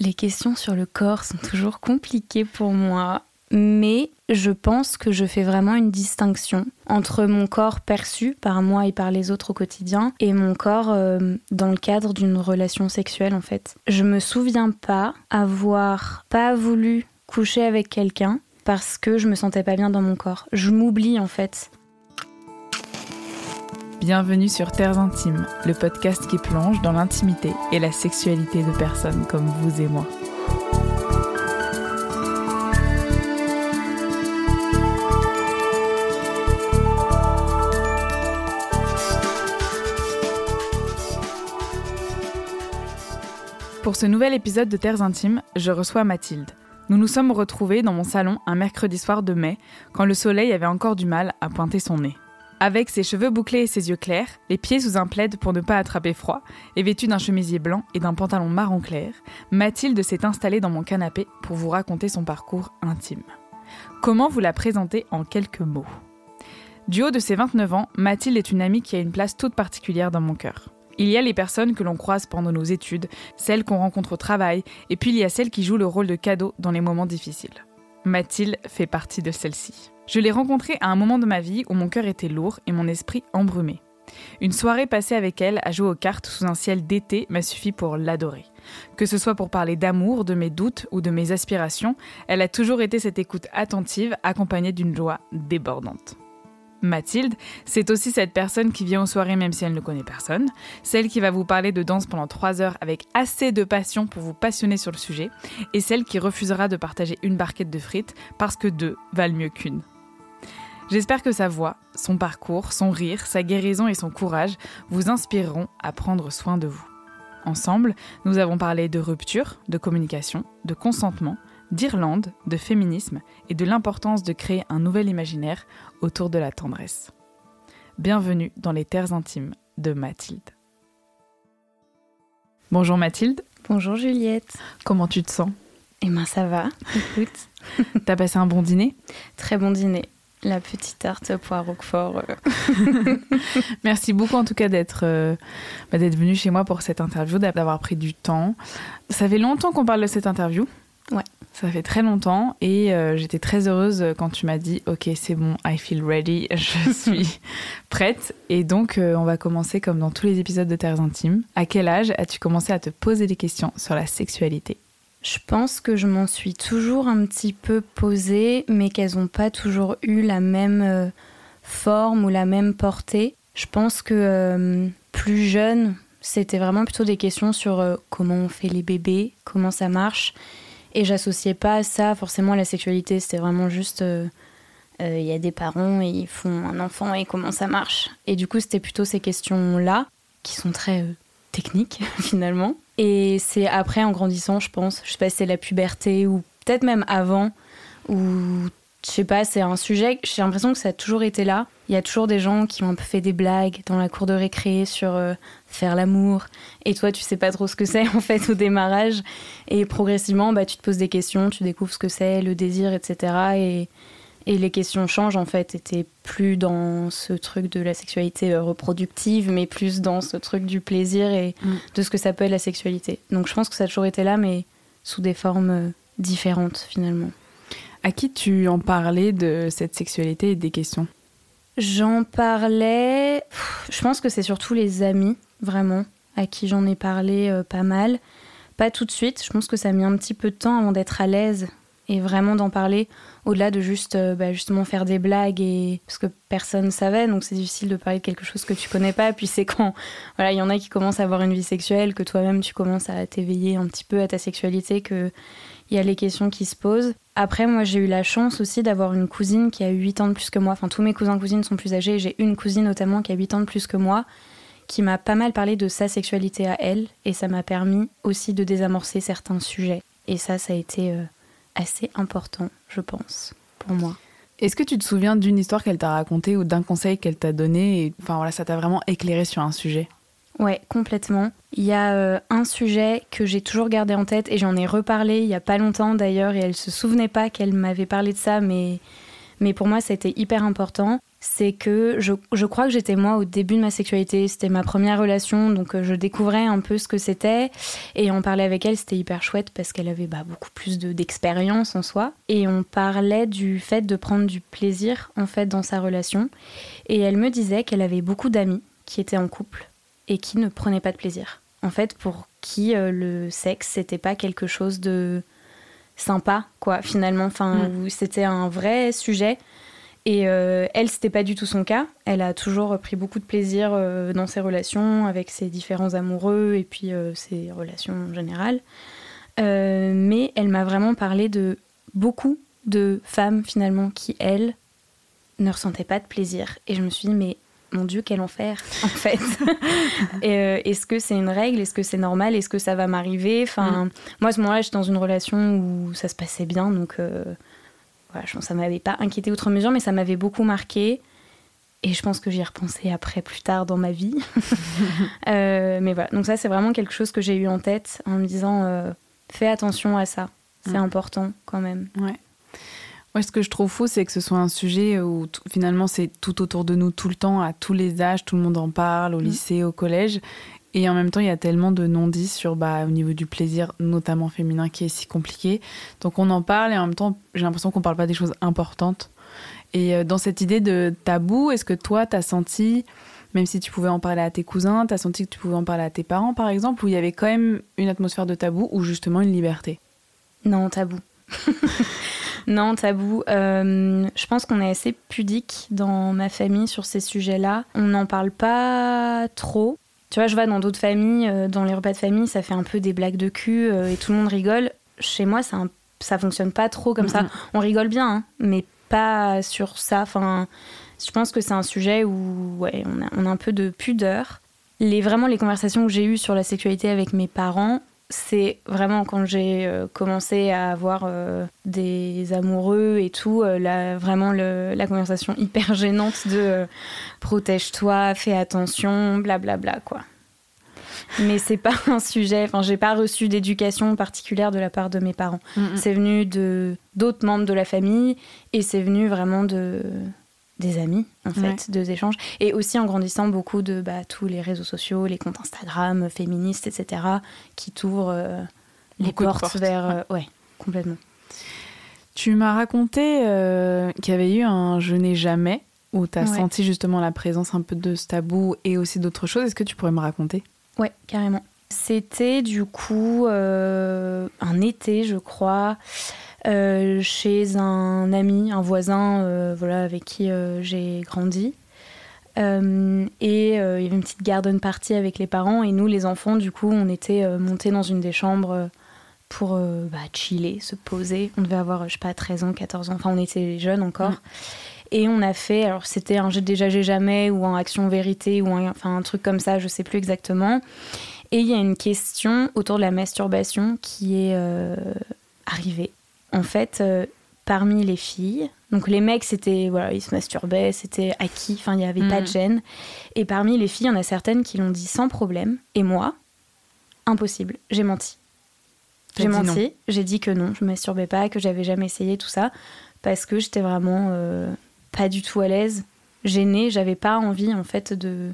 Les questions sur le corps sont toujours compliquées pour moi, mais je pense que je fais vraiment une distinction entre mon corps perçu par moi et par les autres au quotidien et mon corps euh, dans le cadre d'une relation sexuelle en fait. Je me souviens pas avoir pas voulu coucher avec quelqu'un parce que je me sentais pas bien dans mon corps. Je m'oublie en fait. Bienvenue sur Terres Intimes, le podcast qui plonge dans l'intimité et la sexualité de personnes comme vous et moi. Pour ce nouvel épisode de Terres Intimes, je reçois Mathilde. Nous nous sommes retrouvés dans mon salon un mercredi soir de mai, quand le soleil avait encore du mal à pointer son nez. Avec ses cheveux bouclés et ses yeux clairs, les pieds sous un plaid pour ne pas attraper froid, et vêtue d'un chemisier blanc et d'un pantalon marron clair, Mathilde s'est installée dans mon canapé pour vous raconter son parcours intime. Comment vous la présenter en quelques mots? Du haut de ses 29 ans, Mathilde est une amie qui a une place toute particulière dans mon cœur. Il y a les personnes que l'on croise pendant nos études, celles qu'on rencontre au travail, et puis il y a celles qui jouent le rôle de cadeau dans les moments difficiles. Mathilde fait partie de celle-ci. Je l'ai rencontrée à un moment de ma vie où mon cœur était lourd et mon esprit embrumé. Une soirée passée avec elle à jouer aux cartes sous un ciel d'été m'a suffi pour l'adorer. Que ce soit pour parler d'amour, de mes doutes ou de mes aspirations, elle a toujours été cette écoute attentive accompagnée d'une joie débordante. Mathilde, c'est aussi cette personne qui vient aux soirées même si elle ne connaît personne, celle qui va vous parler de danse pendant trois heures avec assez de passion pour vous passionner sur le sujet, et celle qui refusera de partager une barquette de frites parce que deux valent mieux qu'une. J'espère que sa voix, son parcours, son rire, sa guérison et son courage vous inspireront à prendre soin de vous. Ensemble, nous avons parlé de rupture, de communication, de consentement, d'Irlande, de féminisme et de l'importance de créer un nouvel imaginaire autour de la tendresse. Bienvenue dans les terres intimes de Mathilde. Bonjour Mathilde. Bonjour Juliette. Comment tu te sens? Eh ben ça va, écoute. T'as passé un bon dîner? Très bon dîner. La petite tarte poire roquefort. euh. Merci beaucoup en tout cas d'être euh, bah, d'être venu chez moi pour cette interview, d'avoir pris du temps. Ça fait longtemps qu'on parle de cette interview. Ouais. Ça fait très longtemps et euh, j'étais très heureuse quand tu m'as dit ok c'est bon I feel ready je suis prête et donc euh, on va commencer comme dans tous les épisodes de Terres Intimes. À quel âge as-tu commencé à te poser des questions sur la sexualité? Je pense que je m'en suis toujours un petit peu posée, mais qu'elles n'ont pas toujours eu la même euh, forme ou la même portée. Je pense que euh, plus jeune, c'était vraiment plutôt des questions sur euh, comment on fait les bébés, comment ça marche. Et j'associais pas ça forcément à la sexualité. C'était vraiment juste, il y a des parents et ils font un enfant et comment ça marche. Et du coup, c'était plutôt ces questions-là qui sont très techniques finalement. Et c'est après, en grandissant, je pense, je sais pas si c'est la puberté ou peut-être même avant, où je sais pas, c'est un sujet, j'ai l'impression que ça a toujours été là. Il y a toujours des gens qui ont un peu fait des blagues dans la cour de récré sur euh, faire l'amour. Et toi, tu sais pas trop ce que c'est en fait au démarrage. Et progressivement, bah, tu te poses des questions, tu découvres ce que c'est, le désir, etc. Et, et les questions changent en fait. T'es plus dans ce truc de la sexualité euh, reproductive, mais plus dans ce truc du plaisir et Mm. de ce que ça peut être la sexualité. Donc je pense que ça a toujours été là, mais sous des formes euh, différentes finalement. À qui tu en parlais de cette sexualité et des questions? J'en parlais. Je pense que c'est surtout les amis, vraiment, à qui j'en ai parlé euh, pas mal. Pas tout de suite. Je pense que ça a mis un petit peu de temps avant d'être à l'aise et vraiment d'en parler. Au-delà de juste, euh, bah, justement, faire des blagues et parce que personne ne savait, donc c'est difficile de parler de quelque chose que tu connais pas. Puis c'est quand, voilà, il y en a qui commencent à avoir une vie sexuelle, que toi-même tu commences à t'éveiller un petit peu à ta sexualité, que il y a les questions qui se posent. Après, moi, j'ai eu la chance aussi d'avoir une cousine qui a 8 ans de plus que moi. Enfin, tous mes cousins cousines sont plus âgés. J'ai une cousine notamment qui a 8 ans de plus que moi, qui m'a pas mal parlé de sa sexualité à elle. Et ça m'a permis aussi de désamorcer certains sujets. Et ça, ça a été euh, assez important, je pense, pour moi. Est-ce que tu te souviens d'une histoire qu'elle t'a racontée ou d'un conseil qu'elle t'a donné et enfin voilà ça t'a vraiment éclairé sur un sujet? Ouais, complètement. Il y a euh, un sujet que j'ai toujours gardé en tête et j'en ai reparlé il y a pas longtemps d'ailleurs et elle se souvenait pas qu'elle m'avait parlé de ça, mais, mais pour moi été hyper important. C'est que je, je, crois que j'étais moi au début de ma sexualité. C'était ma première relation, donc euh, je découvrais un peu ce que c'était. Et on parlait avec elle, c'était hyper chouette parce qu'elle avait bah, beaucoup plus d'expérience en soi. Et on parlait du fait de prendre du plaisir en fait dans sa relation. Et elle me disait qu'elle avait beaucoup d'amis qui étaient en couple et qui ne prenaient pas de plaisir. En fait, pour qui euh, le sexe, c'était pas quelque chose de sympa, quoi, finalement. Enfin, mm. c'était un vrai sujet et euh, elle, c'était pas du tout son cas. Elle a toujours pris beaucoup de plaisir euh, dans ses relations avec ses différents amoureux et puis euh, ses relations en général. mais elle m'a vraiment parlé de beaucoup de femmes finalement qui, elles, ne ressentaient pas de plaisir. Et je me suis dit, mais mon Dieu, quel enfer, en fait. Est-ce que c'est une règle? Est-ce que c'est normal? Est-ce que ça va m'arriver? Enfin, mm. moi, à ce moment-là, j'étais dans une relation où ça se passait bien, donc voilà, je pense que ça m'avait pas inquiété outre mesure, mais ça m'avait beaucoup marqué. Et je pense que j'y ai repensé après, plus tard dans ma vie. Euh, mais voilà, donc ça, c'est vraiment quelque chose que j'ai eu en tête en me disant euh, fais attention à ça. C'est important quand même. Ouais. Ouais, ce que je trouve fou, c'est que ce soit un sujet où finalement c'est tout autour de nous tout le temps, à tous les âges, tout le monde en parle, au mm. lycée, au collège. Et en même temps, il y a tellement de non-dits sur, bah, au niveau du plaisir, notamment féminin, qui est si compliqué. Donc on en parle et en même temps, j'ai l'impression qu'on parle pas des choses importantes. Et euh, dans cette idée de tabou, est-ce que toi, tu as senti, même si tu pouvais en parler à tes cousins, tu as senti que tu pouvais en parler à tes parents, par exemple, où il y avait quand même une atmosphère de tabou ou justement une liberté? Non, tabou. non, tabou. Euh, je pense qu'on est assez pudique dans ma famille sur ces sujets-là. On n'en parle pas trop. Tu vois, je vois dans d'autres familles, euh, dans les repas de famille, ça fait un peu des blagues de cul euh, et tout le monde rigole. Chez moi, ça, ça fonctionne pas trop comme ça. On rigole bien, hein, mais pas sur ça. Enfin, je pense que c'est un sujet où ouais, on, a, on a un peu de pudeur. Les, vraiment, les conversations que j'ai eues sur la sexualité avec mes parents, c'est vraiment quand j'ai euh, commencé à avoir des amoureux et tout, vraiment la conversation hyper gênante de protège-toi, fais attention, blablabla bla, bla, quoi. Mais c'est pas un sujet. Enfin, j'ai pas reçu d'éducation particulière de la part de mes parents. Mm, mm. C'est venu de d'autres membres de la famille et c'est venu vraiment de des amis en fait, deux échanges et aussi en grandissant beaucoup de bah, tous les réseaux sociaux, les comptes Instagram féministes, etc. qui t'ouvrent euh, les portes, vers euh, ouais. complètement. Tu m'as raconté euh, qu'il y avait eu un je n'ai jamais où tu as senti justement la présence un peu de ce tabou et aussi d'autres choses. Est-ce que tu pourrais me raconter? Ouais, carrément. C'était du coup euh, un été, je crois, euh, chez un ami, un voisin, euh, voilà, avec qui j'ai grandi. et il y avait une petite garden party avec les parents et nous, les enfants, du coup, on était montés dans une des chambres pour bah, chiller, se poser. On devait avoir, je sais pas, 13 ans, 14 ans, enfin on était jeunes encore. Et on a fait, alors c'était un jeu déjà j'ai jamais ou en action vérité ou un, enfin un truc comme ça, je sais plus exactement. Et il y a une question autour de la masturbation qui est euh, arrivée. En fait, euh, parmi les filles, donc les mecs c'était voilà ils se masturbaient, c'était acquis, enfin il n'y avait pas de mm. gêne. Et parmi les filles, il y en a certaines qui l'ont dit sans problème. Et moi, impossible, j'ai menti. J'ai menti, j'ai dit que non, je me masturbais pas, que j'avais jamais essayé tout ça, parce que j'étais vraiment euh, pas du tout à l'aise, gênée, j'avais pas envie en fait de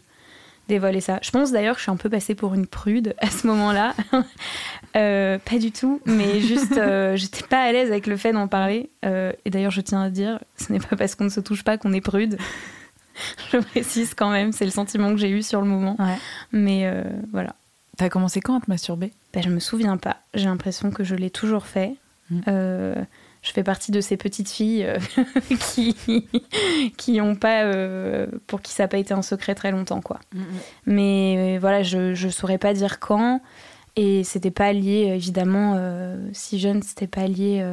dévoiler ça. Je pense d'ailleurs que je suis un peu passée pour une prude à ce moment-là. Euh, pas du tout, mais juste euh, j'étais pas à l'aise avec le fait d'en parler. Euh, et d'ailleurs, je tiens à dire, ce n'est pas parce qu'on ne se touche pas qu'on est prude. je précise quand même, c'est le sentiment que j'ai eu sur le moment. Mais voilà. T'as commencé quand à te masturber? Ben, Je me souviens pas. J'ai l'impression que je l'ai toujours fait. Mm je fais partie de ces petites filles euh, qui qui ont pas euh, pour qui ça n'a pas été un secret très longtemps quoi. Mm, mm. Mais euh, voilà, je je saurais pas dire quand et c'était pas lié évidemment si jeune, c'était pas lié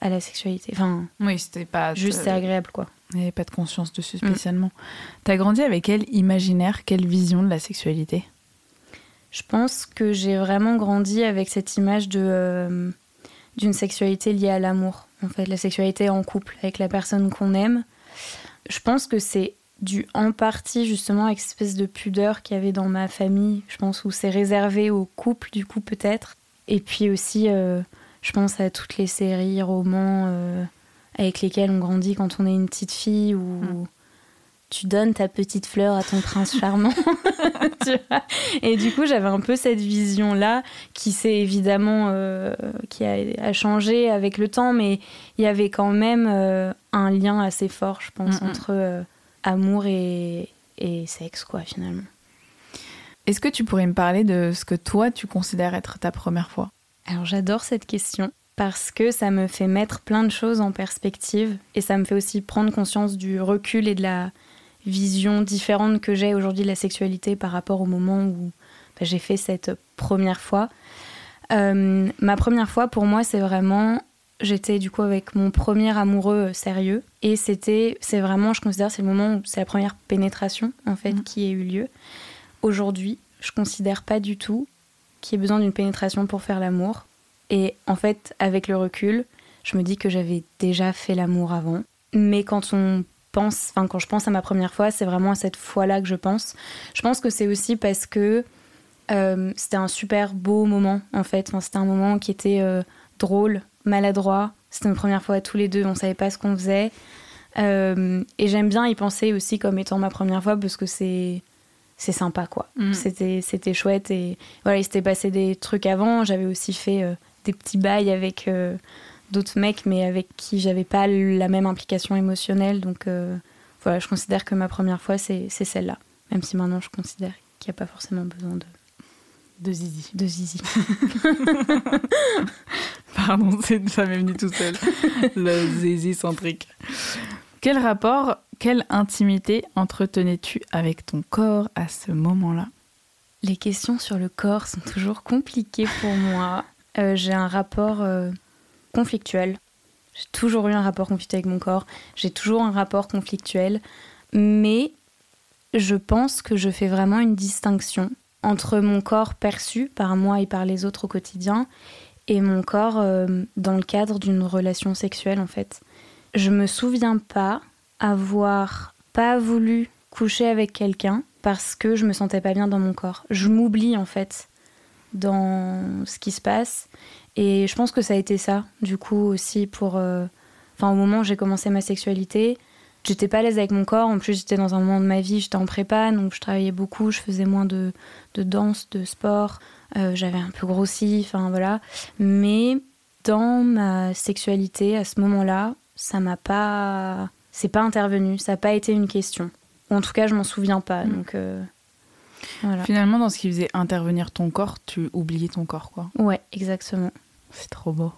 à la sexualité. Enfin, oui, c'était pas juste c'est agréable quoi. Il n'y avait pas de conscience dessus mm. spécialement. Tu as grandi avec quel imaginaire, quelle vision de la sexualité? Je pense que j'ai vraiment grandi avec cette image de d'une sexualité liée à l'amour en fait, la sexualité en couple avec la personne qu'on aime. Je pense que c'est dû en partie justement à cette espèce de pudeur qu'il y avait dans ma famille, je pense, où c'est réservé au couple, du coup, peut-être. Et puis aussi, euh, je pense à toutes les séries, romans euh, avec lesquels on grandit quand on est une petite fille, où, mm. Tu donnes ta petite fleur à ton prince charmant. et du coup, j'avais un peu cette vision-là qui s'est évidemment euh, qui a, changé avec le temps, mais il y avait quand même euh, un lien assez fort, je pense, entre euh, amour et, et sexe, quoi, finalement. Est-ce que tu pourrais me parler de ce que toi, tu considères être ta première fois? Alors, j'adore cette question parce que ça me fait mettre plein de choses en perspective et ça me fait aussi prendre conscience du recul et de la vision différente que j'ai aujourd'hui de la sexualité par rapport au moment où bah, j'ai fait cette première fois. Euh, ma première fois, pour moi, c'est vraiment. J'étais du coup avec mon premier amoureux euh, sérieux. Et c'était. C'est vraiment, je considère, c'est le moment où c'est la première pénétration, en fait, mmh. qui a eu lieu. Aujourd'hui, je considère pas du tout qu'il y ait besoin d'une pénétration pour faire l'amour. Et en fait, avec le recul, je me dis que j'avais déjà fait l'amour avant. Mais quand on pense, enfin quand je pense à ma première fois, c'est vraiment à cette fois-là que je pense. Je pense que c'est aussi parce que euh, c'était un super beau moment en fait. c'était un moment qui était euh, drôle, maladroit. C'était une première fois tous les deux, on savait pas ce qu'on faisait. Euh, et j'aime bien y penser aussi comme étant ma première fois parce que c'est c'est sympa quoi. Mm. C'était c'était chouette et voilà il s'était passé des trucs avant. J'avais aussi fait des petits bails avec d'autres mecs, mais avec qui j'avais pas la même implication émotionnelle. Donc euh, voilà, je considère que ma première fois, c'est celle-là. Même si maintenant, je considère qu'il n'y a pas forcément besoin de. De zizi. De zizi. Pardon, ça m'est venu tout seul. Le zizi centrique. Quel rapport, quelle intimité entretenais-tu avec ton corps à ce moment-là? Les questions sur le corps sont toujours compliquées pour moi. Euh, j'ai un rapport euh, conflictuel. J'ai toujours eu un rapport conflictuel avec mon corps. J'ai toujours un rapport conflictuel. Mais je pense que je fais vraiment une distinction entre mon corps perçu par moi et par les autres au quotidien et mon corps euh, dans le cadre d'une relation sexuelle en fait. Je me souviens pas avoir pas voulu coucher avec quelqu'un parce que je me sentais pas bien dans mon corps. Je m'oublie en fait dans ce qui se passe et je pense que ça a été ça, du coup, aussi pour. Euh, enfin, au moment où j'ai commencé ma sexualité, j'étais pas à l'aise avec mon corps. En plus, j'étais dans un moment de ma vie, j'étais en prépa, donc je travaillais beaucoup, je faisais moins de, de danse, de sport. Euh, j'avais un peu grossi, enfin voilà. Mais dans ma sexualité, à ce moment-là, ça m'a pas. C'est pas intervenu, ça n'a pas été une question. Ou en tout cas, je m'en souviens pas. Mm. Donc. Euh, Finalement, dans ce qui faisait intervenir ton corps, tu oubliais ton corps, quoi. Ouais, exactement. C'est trop beau.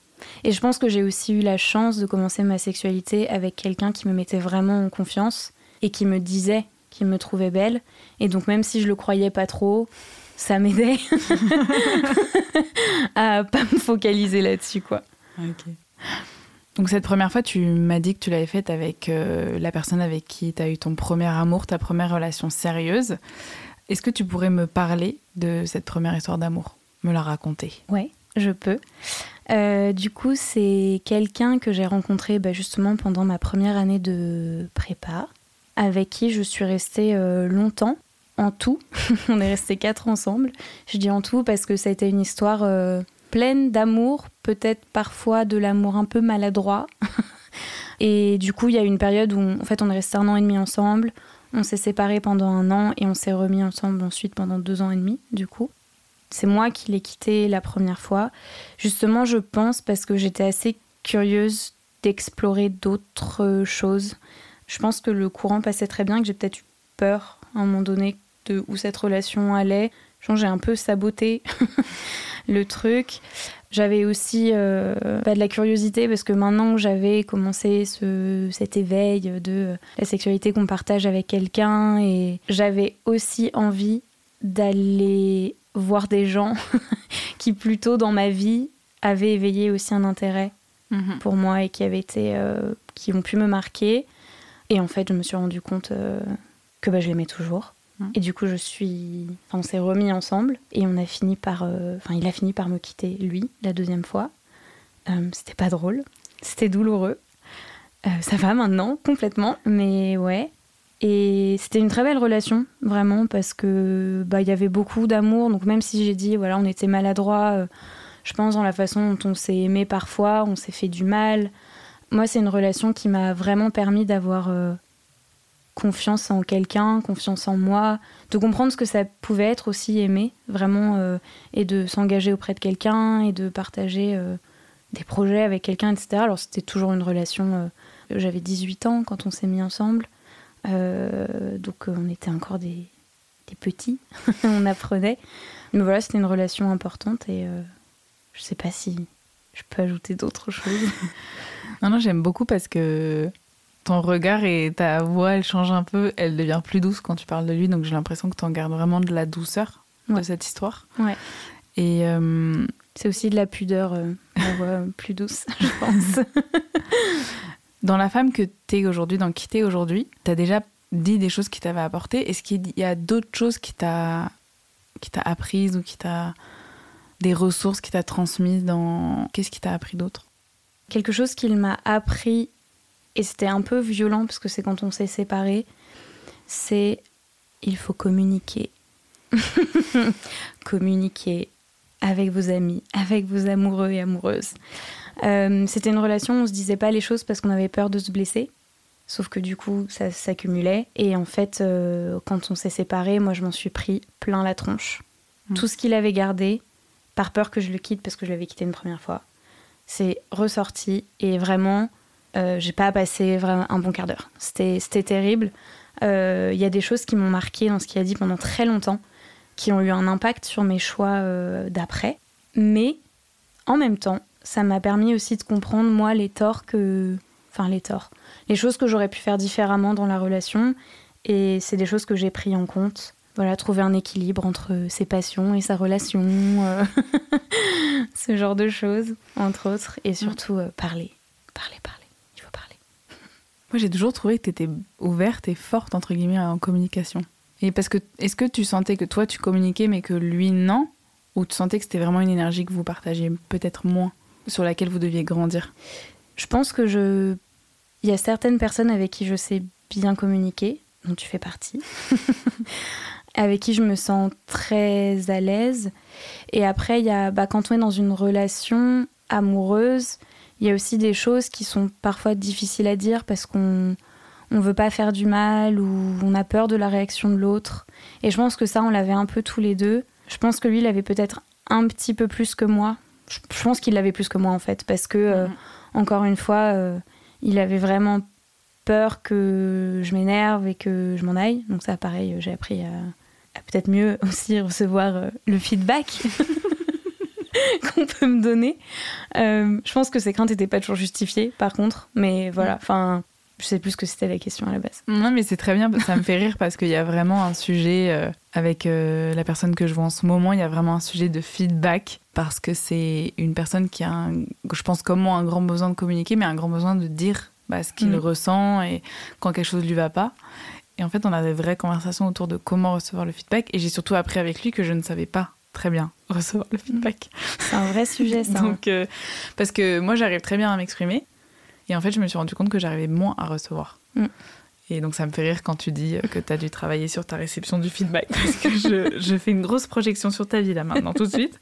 Et je pense que j'ai aussi eu la chance de commencer ma sexualité avec quelqu'un qui me mettait vraiment en confiance et qui me disait qu'il me trouvait belle. Et donc, même si je le croyais pas trop, ça m'aidait à pas me focaliser là-dessus, quoi. Ok. Donc cette première fois, tu m'as dit que tu l'avais faite avec euh, la personne avec qui tu as eu ton premier amour, ta première relation sérieuse. Est-ce que tu pourrais me parler de cette première histoire d'amour Me la raconter? Ouais, je peux. Euh, du coup, c'est quelqu'un que j'ai rencontré bah, justement pendant ma première année de prépa, avec qui je suis restée euh, longtemps. En tout, on est restés quatre ensemble. Je dis en tout parce que ça a été une histoire euh, pleine d'amour, peut-être parfois de l'amour un peu maladroit. et du coup, il y a une période où en fait on est resté un an et demi ensemble. On s'est séparés pendant un an et on s'est remis ensemble ensuite pendant deux ans et demi, du coup. C'est moi qui l'ai quitté la première fois. Justement, je pense parce que j'étais assez curieuse d'explorer d'autres choses. Je pense que le courant passait très bien, que j'ai peut-être eu peur à un moment donné de où cette relation allait. J'ai un peu saboté le truc. J'avais aussi euh, de la curiosité parce que maintenant que j'avais commencé ce, cet éveil de la sexualité qu'on partage avec quelqu'un et j'avais aussi envie d'aller voir des gens qui plutôt dans ma vie avaient éveillé aussi un intérêt mhm. pour moi et qui avaient été euh, qui ont pu me marquer et en fait je me suis rendu compte euh, que bah, je l'aimais toujours Hein. Et du coup, je suis. on s'est remis ensemble et on a fini par. Euh, enfin, il a fini par me quitter, lui, la deuxième fois. Euh, c'était pas drôle. C'était douloureux. Euh, ça va maintenant, complètement. Mais ouais. Et c'était une très belle relation, vraiment, parce que bah y avait beaucoup d'amour. Donc même si j'ai dit, voilà, on était maladroits, je pense dans la façon dont on s'est aimé parfois, on s'est fait du mal. Moi, c'est une relation qui m'a vraiment permis d'avoir confiance en quelqu'un, confiance en moi, de comprendre ce que ça pouvait être aussi aimer, vraiment, euh, et de s'engager auprès de quelqu'un et de partager euh, des projets avec quelqu'un, etc. Alors c'était toujours une relation, euh, j'avais 18 ans quand on s'est mis ensemble, donc on était encore des, petits, on apprenait. Mais voilà, c'était une relation importante et je sais pas si je peux ajouter d'autres choses. non, non, j'aime beaucoup parce que ton regard et ta voix, elle change un peu, elle devient plus douce quand tu parles de lui, donc j'ai l'impression que tu en gardes vraiment de la douceur de cette histoire. Ouais. Et euh, c'est aussi de la pudeur, euh, la voix plus douce, je pense. dans la femme que tu es aujourd'hui, dans qui tu es aujourd'hui, tu as déjà dit des choses qui t'avaient apporté. Est-ce qu'il y a d'autres choses qui t'a qui t'a apprises ou qui t'a des ressources qui t'a transmises dans qu'est-ce qui t'a appris d'autre? Quelque chose qu'il m'a appris et c'était un peu violent parce que c'est quand on s'est séparés, c'est il faut communiquer. communiquer avec vos amis, avec vos amoureux et amoureuses. Euh, c'était une relation où on se disait pas les choses parce qu'on avait peur de se blesser. Sauf que du coup, ça s'accumulait. Et en fait, euh, quand on s'est séparés, moi, je m'en suis pris plein la tronche. Mmh. Tout ce qu'il avait gardé, par peur que je le quitte parce que je l'avais quitté une première fois, c'est ressorti. Et vraiment, euh, j'ai pas passé vraiment un bon quart d'heure. C'était terrible. Il euh, y a des choses qui m'ont marqué dans ce qu'il a dit pendant très longtemps, qui ont eu un impact sur mes choix euh, d'après. Mais en même temps, ça m'a permis aussi de comprendre, moi, les torts que. Enfin, les torts. Les choses que j'aurais pu faire différemment dans la relation. Et c'est des choses que j'ai pris en compte. Voilà, trouver un équilibre entre ses passions et sa relation. ce genre de choses, entre autres. Et surtout, parler. Parler, parler. Moi, j'ai toujours trouvé que tu étais ouverte et forte, entre guillemets, en communication. Et parce que, est-ce que tu sentais que toi, tu communiquais, mais que lui, non? Ou tu sentais que c'était vraiment une énergie que vous partagiez peut-être moins, sur laquelle vous deviez grandir? Je pense que je. Il y a certaines personnes avec qui je sais bien communiquer, dont tu fais partie, avec qui je me sens très à l'aise. Et après, il y a, bah, quand on est dans une relation amoureuse, il y a aussi des choses qui sont parfois difficiles à dire parce qu'on on veut pas faire du mal ou on a peur de la réaction de l'autre. Et je pense que ça, on l'avait un peu tous les deux. Je pense que lui, il avait peut-être un petit peu plus que moi. Je, pense qu'il l'avait plus que moi en fait, parce que euh, mhm. encore une fois, euh, il avait vraiment peur que je m'énerve et que je m'en aille. Donc ça, pareil, j'ai appris à, peut-être mieux aussi recevoir euh, le feedback. qu'on peut me donner. Euh, je pense que ces craintes n'étaient pas toujours justifiées, par contre. Mais voilà, enfin, je sais plus ce que c'était la question à la base. Non, mais c'est très bien, ça me fait rire parce qu'il y a vraiment un sujet euh, avec euh, la personne que je vois en ce moment, il y a vraiment un sujet de feedback parce que c'est une personne qui a, je pense comme moi, un grand besoin de communiquer, mais un grand besoin de dire bah, ce qu'il mm. ressent et quand quelque chose ne lui va pas. Et en fait, on a des vraies conversations autour de comment recevoir le feedback. Et j'ai surtout appris avec lui que je ne savais pas très bien recevoir le feedback. C'est un vrai sujet, ça. Donc, euh, parce que moi, j'arrive très bien à m'exprimer. Et en fait, je me suis rendu compte que j'arrivais moins à recevoir. Mm. Et donc, ça me fait rire quand tu dis que tu as dû travailler sur ta réception du feedback. Parce que je, je, fais une grosse projection sur ta vie là maintenant, tout de suite.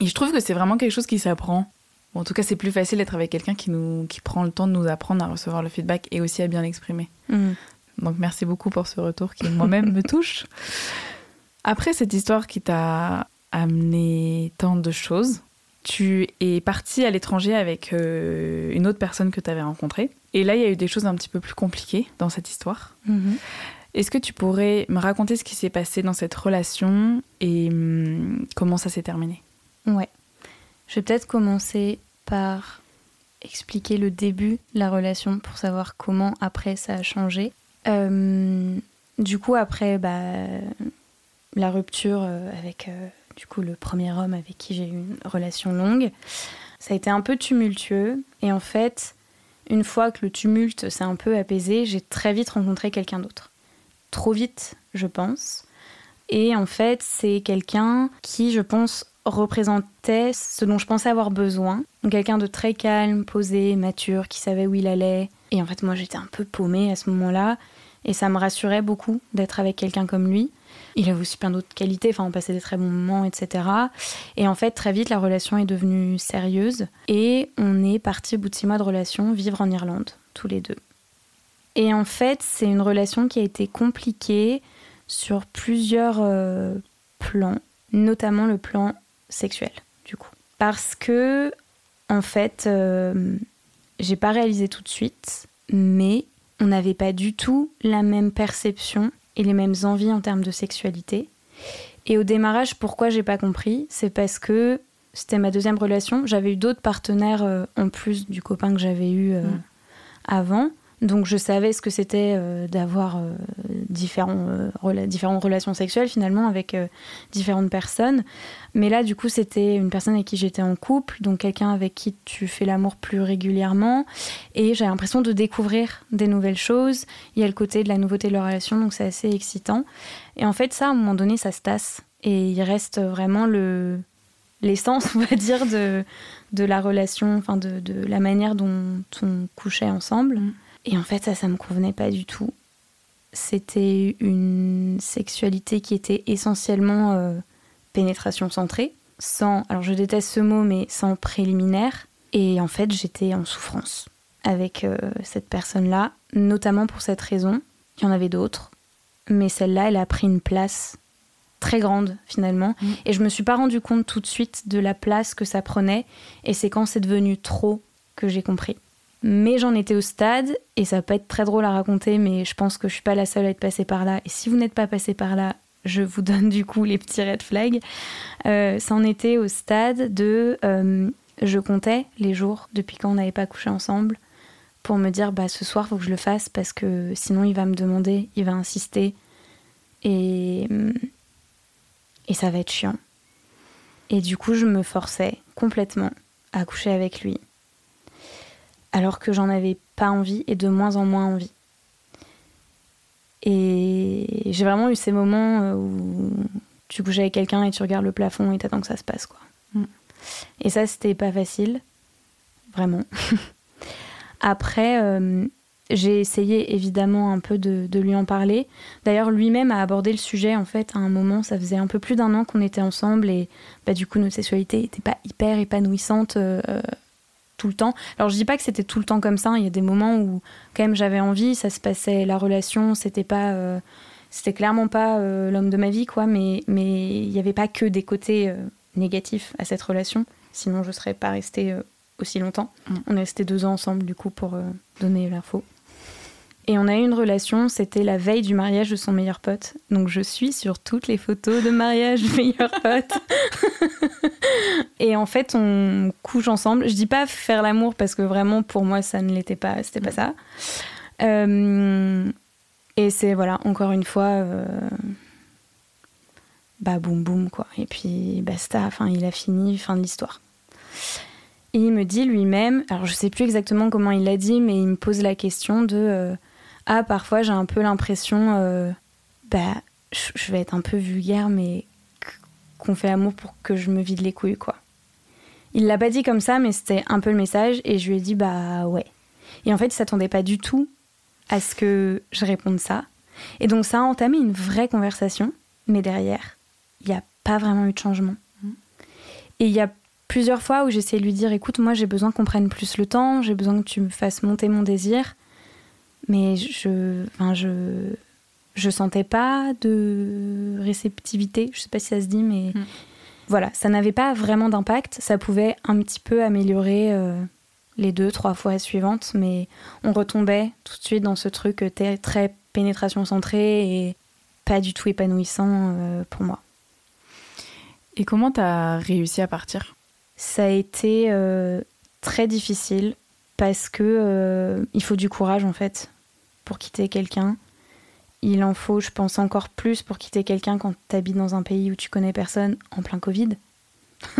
Et je trouve que c'est vraiment quelque chose qui s'apprend. en tout cas, c'est plus facile d'être avec quelqu'un qui, nous, qui prend le temps de nous apprendre à recevoir le feedback et aussi à bien l'exprimer. Mm. Donc, merci beaucoup pour ce retour qui moi-même me touche. Après cette histoire qui t'a amené tant de choses, tu es partie à l'étranger avec euh, une autre personne que tu avais rencontrée. Et là, il y a eu des choses un petit peu plus compliquées dans cette histoire. Mhm. Est-ce que tu pourrais me raconter ce qui s'est passé dans cette relation et hum, comment ça s'est terminé? Ouais. Je vais peut-être commencer par expliquer le début de la relation pour savoir comment après ça a changé. Euh, du coup, après, bah, la rupture euh, avec euh, du coup le premier homme avec qui j'ai eu une relation longue. Ça a été un peu tumultueux et en fait, une fois que le tumulte s'est un peu apaisé, j'ai très vite rencontré quelqu'un d'autre. Trop vite, je pense. Et en fait, c'est quelqu'un qui, je pense, représentait ce dont je pensais avoir besoin. Quelqu'un de très calme, posé, mature, qui savait où il allait. Et en fait, moi, j'étais un peu paumée à ce moment-là. Et ça me rassurait beaucoup d'être avec quelqu'un comme lui. Il avait aussi plein d'autres qualités, enfin on passait des très bons moments, etc. Et en fait, très vite, la relation est devenue sérieuse et on est parti au bout de six mois de relation vivre en Irlande, tous les deux. Et en fait, c'est une relation qui a été compliquée sur plusieurs euh, plans, notamment le plan sexuel, du coup. Parce que, en fait, euh, j'ai pas réalisé tout de suite, mais on n'avait pas du tout la même perception et les mêmes envies en termes de sexualité. Et au démarrage, pourquoi j'ai pas compris C'est parce que c'était ma deuxième relation. J'avais eu d'autres partenaires euh, en plus du copain que j'avais eu euh, Mm. avant. Donc je savais ce que c'était euh, d'avoir euh, euh, différentes relations sexuelles finalement avec différentes personnes. Mais là, du coup, c'était une personne avec qui j'étais en couple, donc quelqu'un avec qui tu fais l'amour plus régulièrement. Et j'ai l'impression de découvrir des nouvelles choses. Il y a le côté de la nouveauté de leur relation, donc c'est assez excitant. Et en fait, ça, à un moment donné, ça se tasse. Et il reste vraiment le l'essence, on va dire, de, de la relation, enfin de, de la manière dont on couchait ensemble. Et en fait, ça, ça me convenait pas du tout. C'était une sexualité qui était essentiellement euh, pénétration centrée, sans, alors je déteste ce mot, mais sans préliminaire. Et en fait, j'étais en souffrance avec euh, cette personne-là, notamment pour cette raison. Il y en avait d'autres, mais celle-là, elle a pris une place très grande finalement. Mm. Et je me suis pas rendu compte tout de suite de la place que ça prenait. Et c'est quand c'est devenu trop que j'ai compris. Mais j'en étais au stade, et ça va pas être très drôle à raconter, mais je pense que je suis pas la seule à être passée par là. Et si vous n'êtes pas passé par là, je vous donne du coup les petits red flags. Euh, ça en était au stade de. euh, je comptais les jours depuis quand on n'avait pas couché ensemble pour me dire bah ce soir faut que je le fasse parce que sinon il va me demander, il va insister et et ça va être chiant. Et du coup, je me forçais complètement à coucher avec lui alors que j'en avais pas envie et de moins en moins envie. Et j'ai vraiment eu ces moments euh, où tu couches avec quelqu'un et tu regardes le plafond et t'attends que ça se passe quoi. Mm. Et ça c'était pas facile, vraiment. Après, euh, j'ai essayé évidemment un peu de, lui en parler. D'ailleurs, lui-même a abordé le sujet en fait à un moment. Ça faisait un peu plus d'un an qu'on était ensemble et bah, du coup notre sexualité n'était pas hyper épanouissante euh, tout le temps. Alors je dis pas que c'était tout le temps comme ça. hein. Il y a des moments où quand même j'avais envie, ça se passait, la relation, c'était pas, euh, c'était clairement pas euh, l'homme de ma vie quoi. Mais mais il y avait pas que des côtés euh, négatifs à cette relation. Sinon je serais pas restée aussi longtemps. Mm. On est resté deux ans ensemble du coup pour donner l'info. Et on a eu une relation, c'était la veille du mariage de son meilleur pote. Donc je suis sur toutes les photos de mariage du meilleur pote. et en fait, on couche ensemble. Je dis pas faire l'amour parce que vraiment pour moi ça ne l'était pas, c'était pas ça. Euh, et c'est voilà, encore une fois, euh, bah boum boum quoi. Et puis basta, enfin il a fini, fin de l'histoire. Et il me dit lui-même, alors je sais plus exactement comment il l'a dit, mais il me pose la question de euh, ah parfois j'ai un peu l'impression, euh, bah je vais être un peu vulgaire, mais qu'on fait amour pour que je me vide les couilles quoi. Il l'a pas dit comme ça, mais c'était un peu le message, et je lui ai dit bah ouais. Et en fait, il s'attendait pas du tout à ce que je réponde ça. Et donc ça a entamé une vraie conversation, mais derrière, il n'y a pas vraiment eu de changement. Et il y a plusieurs fois où j'essaie de lui dire écoute, moi j'ai besoin qu'on prenne plus le temps, j'ai besoin que tu me fasses monter mon désir. Mais je, enfin, je, je sentais pas de réceptivité, je sais pas si ça se dit, mais Mm. voilà, ça n'avait pas vraiment d'impact. Ça pouvait un petit peu améliorer euh, les deux, trois fois suivantes, mais on retombait tout de suite dans ce truc très, pénétration centrée et pas du tout épanouissant euh, pour moi. Et comment t'as réussi à partir? Ça a été euh, très difficile parce que il faut du courage en fait pour quitter quelqu'un. Il en faut, je pense, encore plus pour quitter quelqu'un quand tu habites dans un pays où tu connais personne en plein Covid.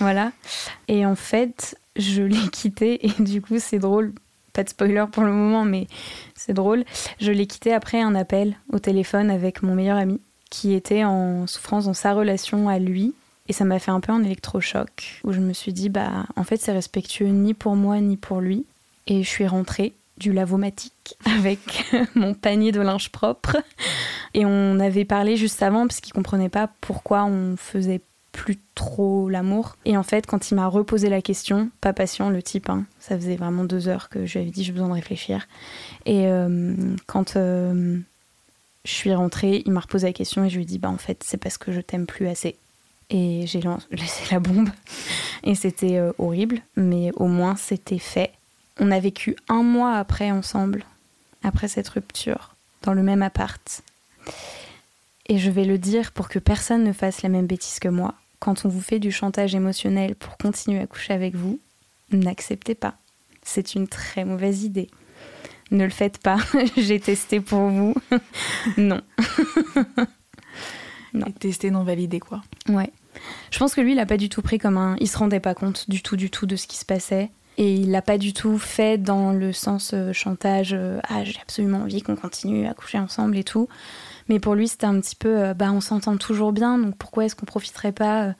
voilà. Et en fait, je l'ai quitté et du coup, c'est drôle. Pas de spoiler pour le moment, mais c'est drôle. Je l'ai quitté après un appel au téléphone avec mon meilleur ami qui était en souffrance dans sa relation à lui. Et ça m'a fait un peu un électrochoc où je me suis dit, bah, en fait, c'est respectueux ni pour moi ni pour lui. Et je suis rentrée du lavomatique avec mon panier de linge propre. Et on avait parlé juste avant parce qu'il comprenait pas pourquoi on faisait plus trop l'amour. Et en fait, quand il m'a reposé la question, pas patient le type, hein, ça faisait vraiment deux heures que je lui avais dit j'ai besoin de réfléchir. Et euh, quand euh, je suis rentrée, il m'a reposé la question et je lui ai dit bah en fait c'est parce que je t'aime plus assez. Et j'ai laissé la bombe et c'était euh, horrible, mais au moins c'était fait. On a vécu un mois après ensemble, après cette rupture, dans le même appart. Et je vais le dire pour que personne ne fasse la même bêtise que moi. Quand on vous fait du chantage émotionnel pour continuer à coucher avec vous, n'acceptez pas. C'est une très mauvaise idée. Ne le faites pas. J'ai testé pour vous. non. non. testé, non validé, quoi. Ouais. Je pense que lui, il n'a pas du tout pris comme un. Il se rendait pas compte du tout, du tout de ce qui se passait. Et il l'a pas du tout fait dans le sens euh, chantage. Euh, ah, j'ai absolument envie qu'on continue à coucher ensemble et tout. Mais pour lui, c'était un petit peu. Euh, bah, on s'entend toujours bien, donc pourquoi est-ce qu'on profiterait pas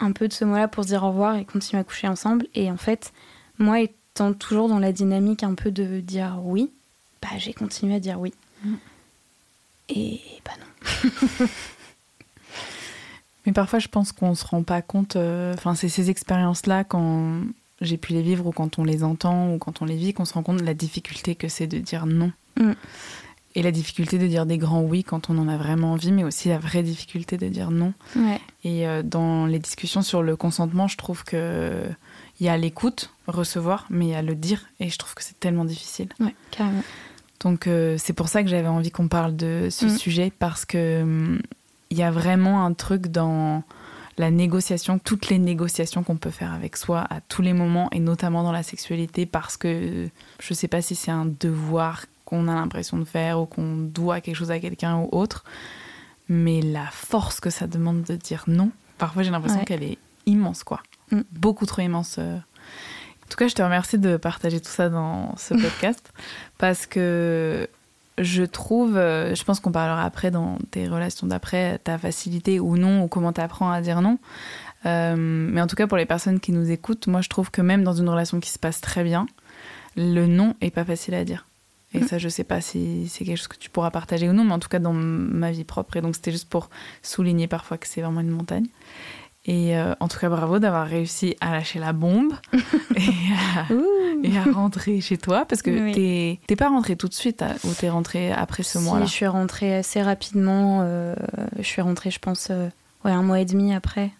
un peu de ce mot-là pour se dire au revoir et continuer à coucher ensemble? Et en fait, moi, étant toujours dans la dynamique un peu de dire oui, bah, j'ai continué à dire oui. Mm. Et bah non. Mais parfois, je pense qu'on se rend pas compte. Euh, enfin, c'est ces expériences-là quand j'ai pu les vivre ou quand on les entend ou quand on les vit qu'on se rend compte de la difficulté que c'est de dire non. Mm. Et la difficulté de dire des grands oui quand on en a vraiment envie, mais aussi la vraie difficulté de dire non. Et euh, dans les discussions sur le consentement, je trouve que il y a l'écoute, recevoir, mais il y a le dire, et je trouve que c'est tellement difficile. Ouais, carrément. Donc euh, c'est pour ça que j'avais envie qu'on parle de ce mm. sujet parce que hum, il y a vraiment un truc dans la négociation, toutes les négociations qu'on peut faire avec soi à tous les moments et notamment dans la sexualité parce que je sais pas si c'est un devoir qu'on a l'impression de faire ou qu'on doit quelque chose à quelqu'un ou autre, mais la force que ça demande de dire non, parfois j'ai l'impression qu'elle est immense quoi, mm. beaucoup trop immense. Euh. En tout cas, je te remercie de partager tout ça dans ce podcast parce que je trouve, euh, je pense qu'on parlera après dans tes relations d'après, ta facilité ou non, ou comment tu apprends à dire non. Euh, mais en tout cas, pour les personnes qui nous écoutent, moi je trouve que même dans une relation qui se passe très bien, le non est pas facile à dire. Et mm. ça, je sais pas si c'est quelque chose que tu pourras partager ou non, mais en tout cas dans ma vie propre. Et donc c'était juste pour souligner parfois que c'est vraiment une montagne. Et euh, en tout cas, bravo d'avoir réussi à lâcher la bombe et, à, rentrer chez toi. Parce que tu t'es pas rentrée tout de suite ou t'es rentrée après ce mois-là Je suis rentrée assez rapidement. Euh, je suis rentrée, je pense, euh, ouais, un mois et demi après.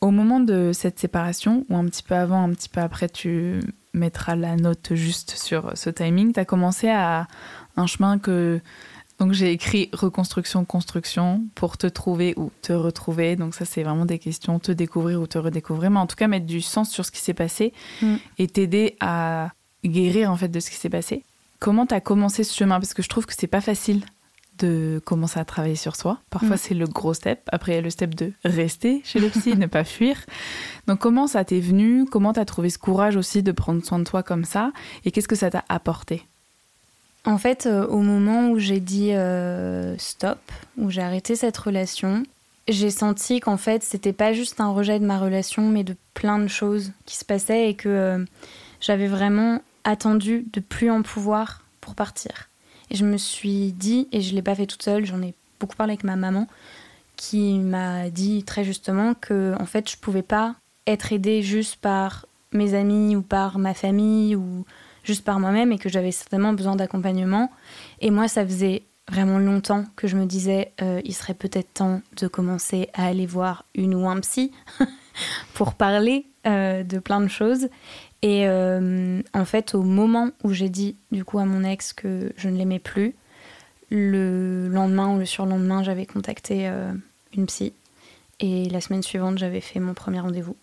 Au moment de cette séparation, ou un petit peu avant, un petit peu après, tu mettras la note juste sur ce timing. Tu as commencé à un chemin que donc j'ai écrit reconstruction, construction pour te trouver ou te retrouver. Donc ça c'est vraiment des questions, te découvrir ou te redécouvrir. Mais en tout cas mettre du sens sur ce qui s'est passé mm. et t'aider à guérir en fait de ce qui s'est passé. Comment tu as commencé ce chemin? Parce que je trouve que c'est pas facile de commencer à travailler sur soi. Parfois, mm. c'est le gros step. Après, il y a le step de rester chez le psy, ne pas fuir. Donc, comment ça t'est venu? Comment tu as trouvé ce courage aussi de prendre soin de toi comme ça? Et qu'est-ce que ça t'a apporté? En fait, euh, au moment où j'ai dit euh, stop, où j'ai arrêté cette relation, j'ai senti qu'en fait, c'était pas juste un rejet de ma relation, mais de plein de choses qui se passaient et que euh, j'avais vraiment attendu de plus en pouvoir pour partir. Et je me suis dit, et je l'ai pas fait toute seule, j'en ai beaucoup parlé avec ma maman, qui m'a dit très justement que en fait, je pouvais pas être aidée juste par mes amis ou par ma famille ou juste par moi-même et que j'avais certainement besoin d'accompagnement. Et moi, ça faisait vraiment longtemps que je me disais, euh, il serait peut-être temps de commencer à aller voir une ou un psy pour parler euh, de plein de choses. Et euh, en fait, au moment où j'ai dit du coup à mon ex que je ne l'aimais plus, le lendemain ou le surlendemain, j'avais contacté une psy. Et la semaine suivante, j'avais fait mon premier rendez-vous.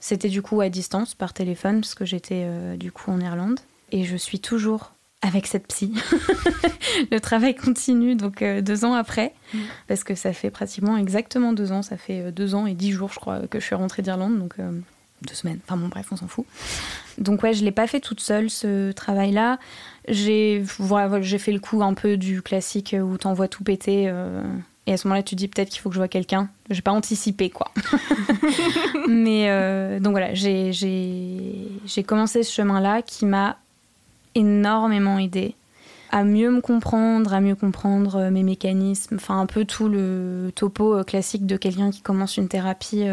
C'était du coup à distance, par téléphone, parce que j'étais euh, du coup en Irlande. Et je suis toujours avec cette psy. le travail continue, donc euh, deux ans après, mm. parce que ça fait pratiquement exactement deux ans. Ça fait euh, deux ans et dix jours, je crois, que je suis rentrée d'Irlande, donc deux semaines. Enfin bon, bref, on s'en fout. Donc ouais, je l'ai pas fait toute seule ce travail-là. J'ai voilà, j'ai fait le coup un peu du classique où t'envoies tout péter et à ce moment-là, tu dis peut-être qu'il faut que je vois quelqu'un. Je n'ai pas anticipé, quoi. Mais euh, donc voilà, j'ai commencé ce chemin-là qui m'a énormément aidé à mieux me comprendre, à mieux comprendre euh, mes mécanismes, enfin un peu tout le topo euh, classique de quelqu'un qui commence une thérapie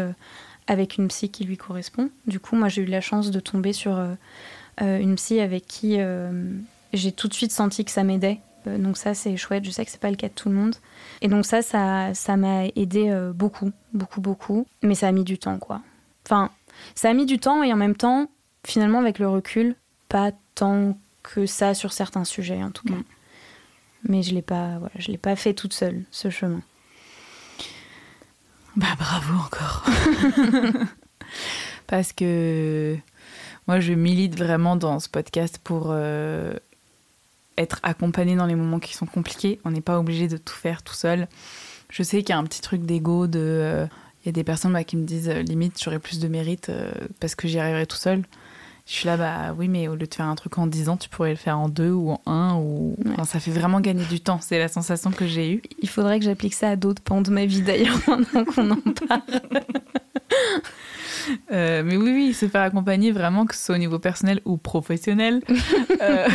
avec une psy qui lui correspond. Du coup, moi j'ai eu la chance de tomber sur une psy avec qui j'ai tout de suite senti que ça m'aidait. Donc ça c'est chouette, je sais que c'est pas le cas de tout le monde. Et donc ça, ça, ça m'a aidé beaucoup, beaucoup, beaucoup. Mais ça a mis du temps quoi. Enfin, ça a mis du temps et en même temps, finalement avec le recul, pas tant que ça sur certains sujets en tout cas. Mais je l'ai pas, voilà, je l'ai pas fait toute seule ce chemin. Bah bravo encore. Parce que moi je milite vraiment dans ce podcast pour euh, être accompagnée dans les moments qui sont compliqués. On n'est pas obligé de tout faire tout seul. Je sais qu'il y a un petit truc d'ego de euh, il y a des personnes bah, qui me disent euh, limite j'aurais plus de mérite parce que j'y arriverai tout seul. Je suis là, bah oui, mais au lieu de faire un truc en 10 ans, tu pourrais le faire en 2 ou en 1. Ou... ça fait vraiment gagner du temps. C'est la sensation que j'ai eue. Il faudrait que j'applique ça à d'autres pans de ma vie d'ailleurs, maintenant qu'on en parle. Euh, mais oui, oui, se faire accompagner vraiment, que ce soit au niveau personnel ou professionnel. Euh,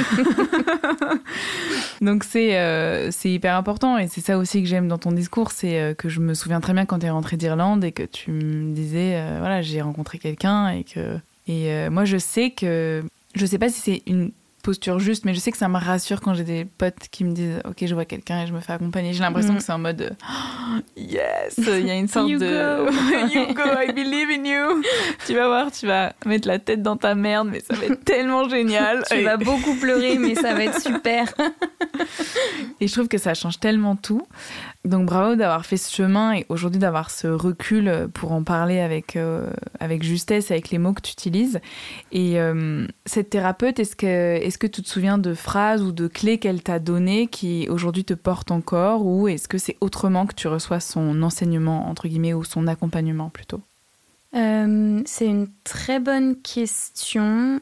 donc c'est euh, c'est hyper important et c'est ça aussi que j'aime dans ton discours, c'est que je me souviens très bien quand tu es rentrée d'Irlande et que tu me disais, voilà, j'ai rencontré quelqu'un et que et euh, moi, je sais que. Je sais pas si c'est une posture juste, mais je sais que ça me rassure quand j'ai des potes qui me disent Ok, je vois quelqu'un et je me fais accompagner. J'ai l'impression mm. que c'est en mode oh, Yes Il y a une sorte you de. Go. you go, I believe in you Tu vas voir, tu vas mettre la tête dans ta merde, mais ça va être tellement génial. tu vas beaucoup pleurer, mais ça va être super. et je trouve que ça change tellement tout. Donc bravo d'avoir fait ce chemin et aujourd'hui d'avoir ce recul pour en parler avec, euh, avec justesse, avec les mots que tu utilises. Et euh, cette thérapeute, est-ce que, est que tu te souviens de phrases ou de clés qu'elle t'a données qui aujourd'hui te portent encore ou est-ce que c'est autrement que tu reçois son enseignement, entre guillemets, ou son accompagnement plutôt? Euh, C'est une très bonne question.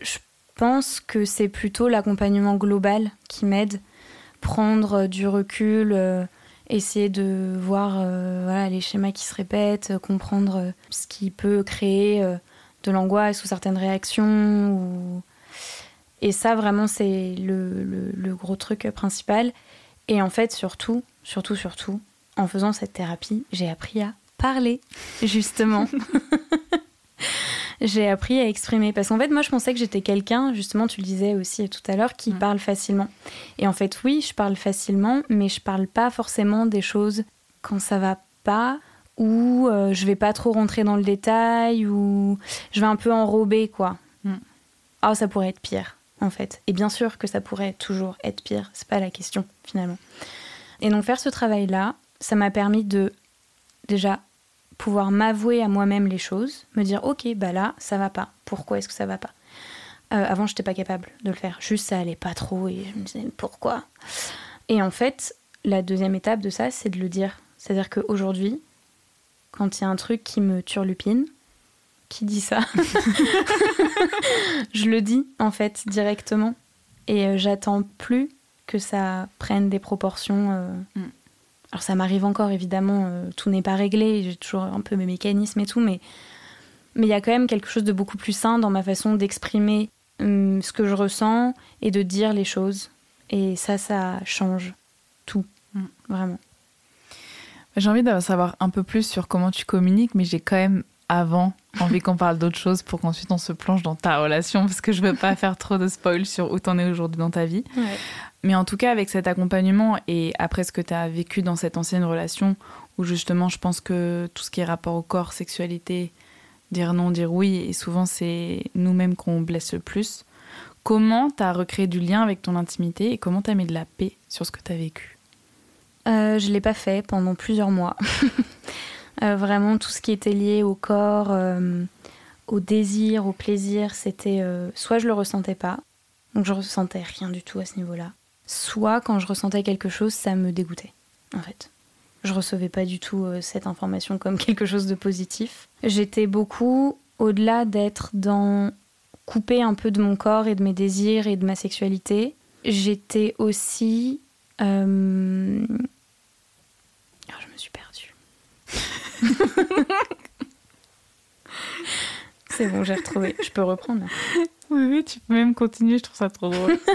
Je pense que c'est plutôt l'accompagnement global qui m'aide. Prendre du recul essayer de voir euh, voilà, les schémas qui se répètent, euh, comprendre euh, ce qui peut créer de l'angoisse ou certaines réactions. Et ça, vraiment, c'est le, le, gros truc principal. Et en fait, surtout, surtout, surtout, en faisant cette thérapie, j'ai appris à parler, justement. j'ai appris à exprimer. Parce qu'en fait, moi, je pensais que j'étais quelqu'un, justement, tu le disais aussi tout à l'heure, qui mm. parle facilement. Et en fait, oui, je parle facilement, mais je parle pas forcément des choses quand ça va pas, ou euh, je vais pas trop rentrer dans le détail, ou je vais un peu enrober, quoi. Mm. Ah, ça pourrait être pire, en fait. Et bien sûr que ça pourrait toujours être pire, c'est pas la question, finalement. Et donc, faire ce travail-là, ça m'a permis de déjà pouvoir m'avouer à moi-même les choses, me dire ok bah là ça va pas. Pourquoi est-ce que ça va pas? Euh, Avant j'étais pas capable de le faire, juste ça allait pas trop et je me disais pourquoi? Et en fait la deuxième étape de ça c'est de le dire, c'est-à-dire qu'aujourd'hui quand il y a un truc qui me turlupine, qui dit ça? Je le dis en fait directement et euh, j'attends plus que ça prenne des proportions. Euh, mm. Alors ça m'arrive encore évidemment, euh, tout n'est pas réglé, j'ai toujours un peu mes mécanismes et tout, mais mais il y a quand même quelque chose de beaucoup plus sain dans ma façon d'exprimer hum, ce que je ressens et de dire les choses. Et ça, ça change tout, mm. vraiment. J'ai envie de savoir un peu plus sur comment tu communiques, mais j'ai quand même avant envie qu'on parle d'autre chose pour qu'ensuite on se plonge dans ta relation parce que je veux pas faire trop de spoil sur où t'en es aujourd'hui dans ta vie. Mais en tout cas, avec cet accompagnement et après ce que tu as vécu dans cette ancienne relation, où justement je pense que tout ce qui est rapport au corps, sexualité, dire non, dire oui, et souvent c'est nous-mêmes qu'on blesse le plus, comment tu as recréé du lien avec ton intimité et comment tu as mis de la paix sur ce que tu as vécu? Euh, Je ne l'ai pas fait pendant plusieurs mois. Euh, vraiment, tout ce qui était lié au corps, euh, au désir, au plaisir, c'était soit je le ressentais pas, donc je ressentais rien du tout à ce niveau-là, soit quand je ressentais quelque chose, ça me dégoûtait, en fait. Je recevais pas du tout euh, cette information comme quelque chose de positif. J'étais beaucoup, au-delà d'être dans couper un peu de mon corps et de mes désirs et de ma sexualité, j'étais aussi. Euh... Oh, je me suis perdue. C'est bon, j'ai retrouvé. Je peux reprendre. Oui, oui, tu peux même continuer, je trouve ça trop drôle.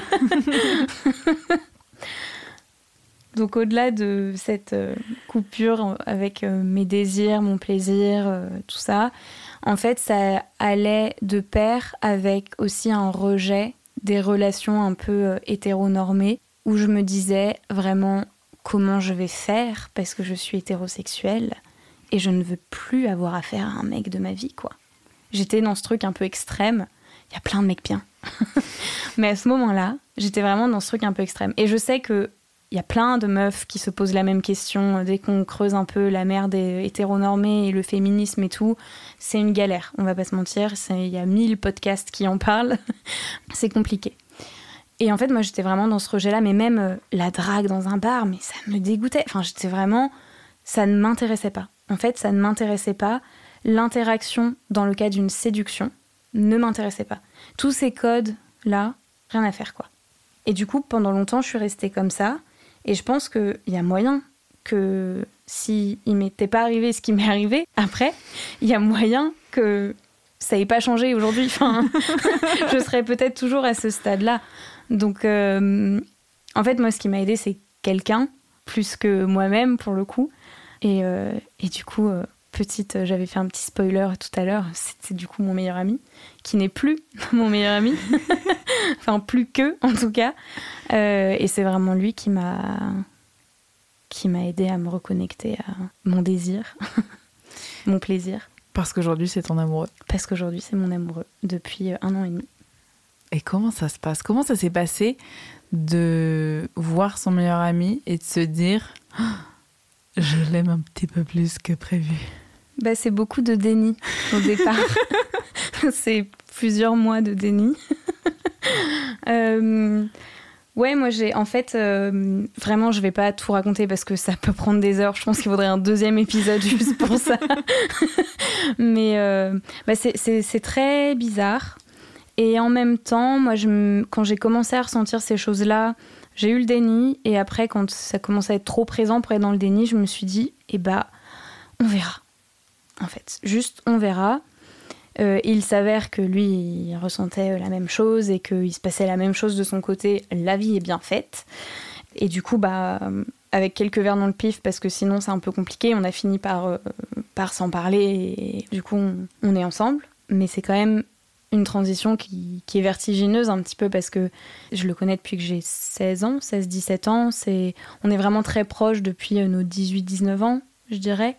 Donc au-delà de cette euh, coupure avec euh, mes désirs, mon plaisir, euh, tout ça, en fait, ça allait de pair avec aussi un rejet des relations un peu hétéronormées, où je me disais vraiment comment je vais faire parce que je suis hétérosexuelle et je ne veux plus avoir affaire à un mec de ma vie, quoi. J'étais dans ce truc un peu extrême. Il y a plein de mecs bien. Mais à ce moment-là, j'étais vraiment dans ce truc un peu extrême. Et je sais que il y a plein de meufs qui se posent la même question dès qu'on creuse un peu la merde des hétéronormés et le féminisme et tout. C'est une galère, on va pas se mentir. Il y a mille podcasts qui en parlent. c'est compliqué. Et en fait, moi, j'étais vraiment dans ce rejet-là, mais même euh, la drague dans un bar, mais ça me dégoûtait. Enfin, j'étais vraiment. Ça ne m'intéressait pas. En fait, ça ne m'intéressait pas. L'interaction dans le cas d'une séduction ne m'intéressait pas. Tous ces codes-là, rien à faire, quoi. Et du coup, pendant longtemps, je suis restée comme ça. Et je pense qu'il y a moyen que si il m'était pas arrivé ce qui m'est arrivé après, il y a moyen que ça n'ait pas changé aujourd'hui. Enfin, je serais peut-être toujours à ce stade-là. Donc, euh, en fait, moi, ce qui m'a aidé, c'est quelqu'un plus que moi-même pour le coup. Et, euh, et du coup, euh, petite, j'avais fait un petit spoiler tout à l'heure. C'était du coup mon meilleur ami, qui n'est plus mon meilleur ami. enfin, plus que, en tout cas. Euh, et c'est vraiment lui qui m'a qui m'a aidé à me reconnecter à mon désir, mon plaisir. Parce qu'aujourd'hui, c'est ton amoureux. Parce qu'aujourd'hui, c'est mon amoureux depuis un an et demi. Et comment ça se passe? Comment ça s'est passé de voir son meilleur ami et de se dire je l'aime un petit peu plus que prévu bah, C'est beaucoup de déni au départ. c'est plusieurs mois de déni. euh, Ouais, moi j'ai en fait euh, vraiment je vais pas tout raconter parce que ça peut prendre des heures. Je pense qu'il faudrait un deuxième épisode juste pour ça. Mais euh, bah c'est très bizarre. Et en même temps, moi je, quand j'ai commencé à ressentir ces choses-là, j'ai eu le déni. Et après, quand ça commençait à être trop présent pour être dans le déni, je me suis dit, eh bah, on verra. En fait, juste on verra. Euh, il s'avère que lui, il ressentait la même chose et qu'il se passait la même chose de son côté. La vie est bien faite. Et du coup, bah, avec quelques verres dans le pif, parce que sinon c'est un peu compliqué, on a fini par, euh, par s'en parler et du coup on, est ensemble. Mais c'est quand même une transition qui, qui, est vertigineuse un petit peu parce que je le connais depuis que j'ai 16 ans, 16-17 ans. C'est, on est vraiment très proches depuis euh, nos 18-19 ans, je dirais.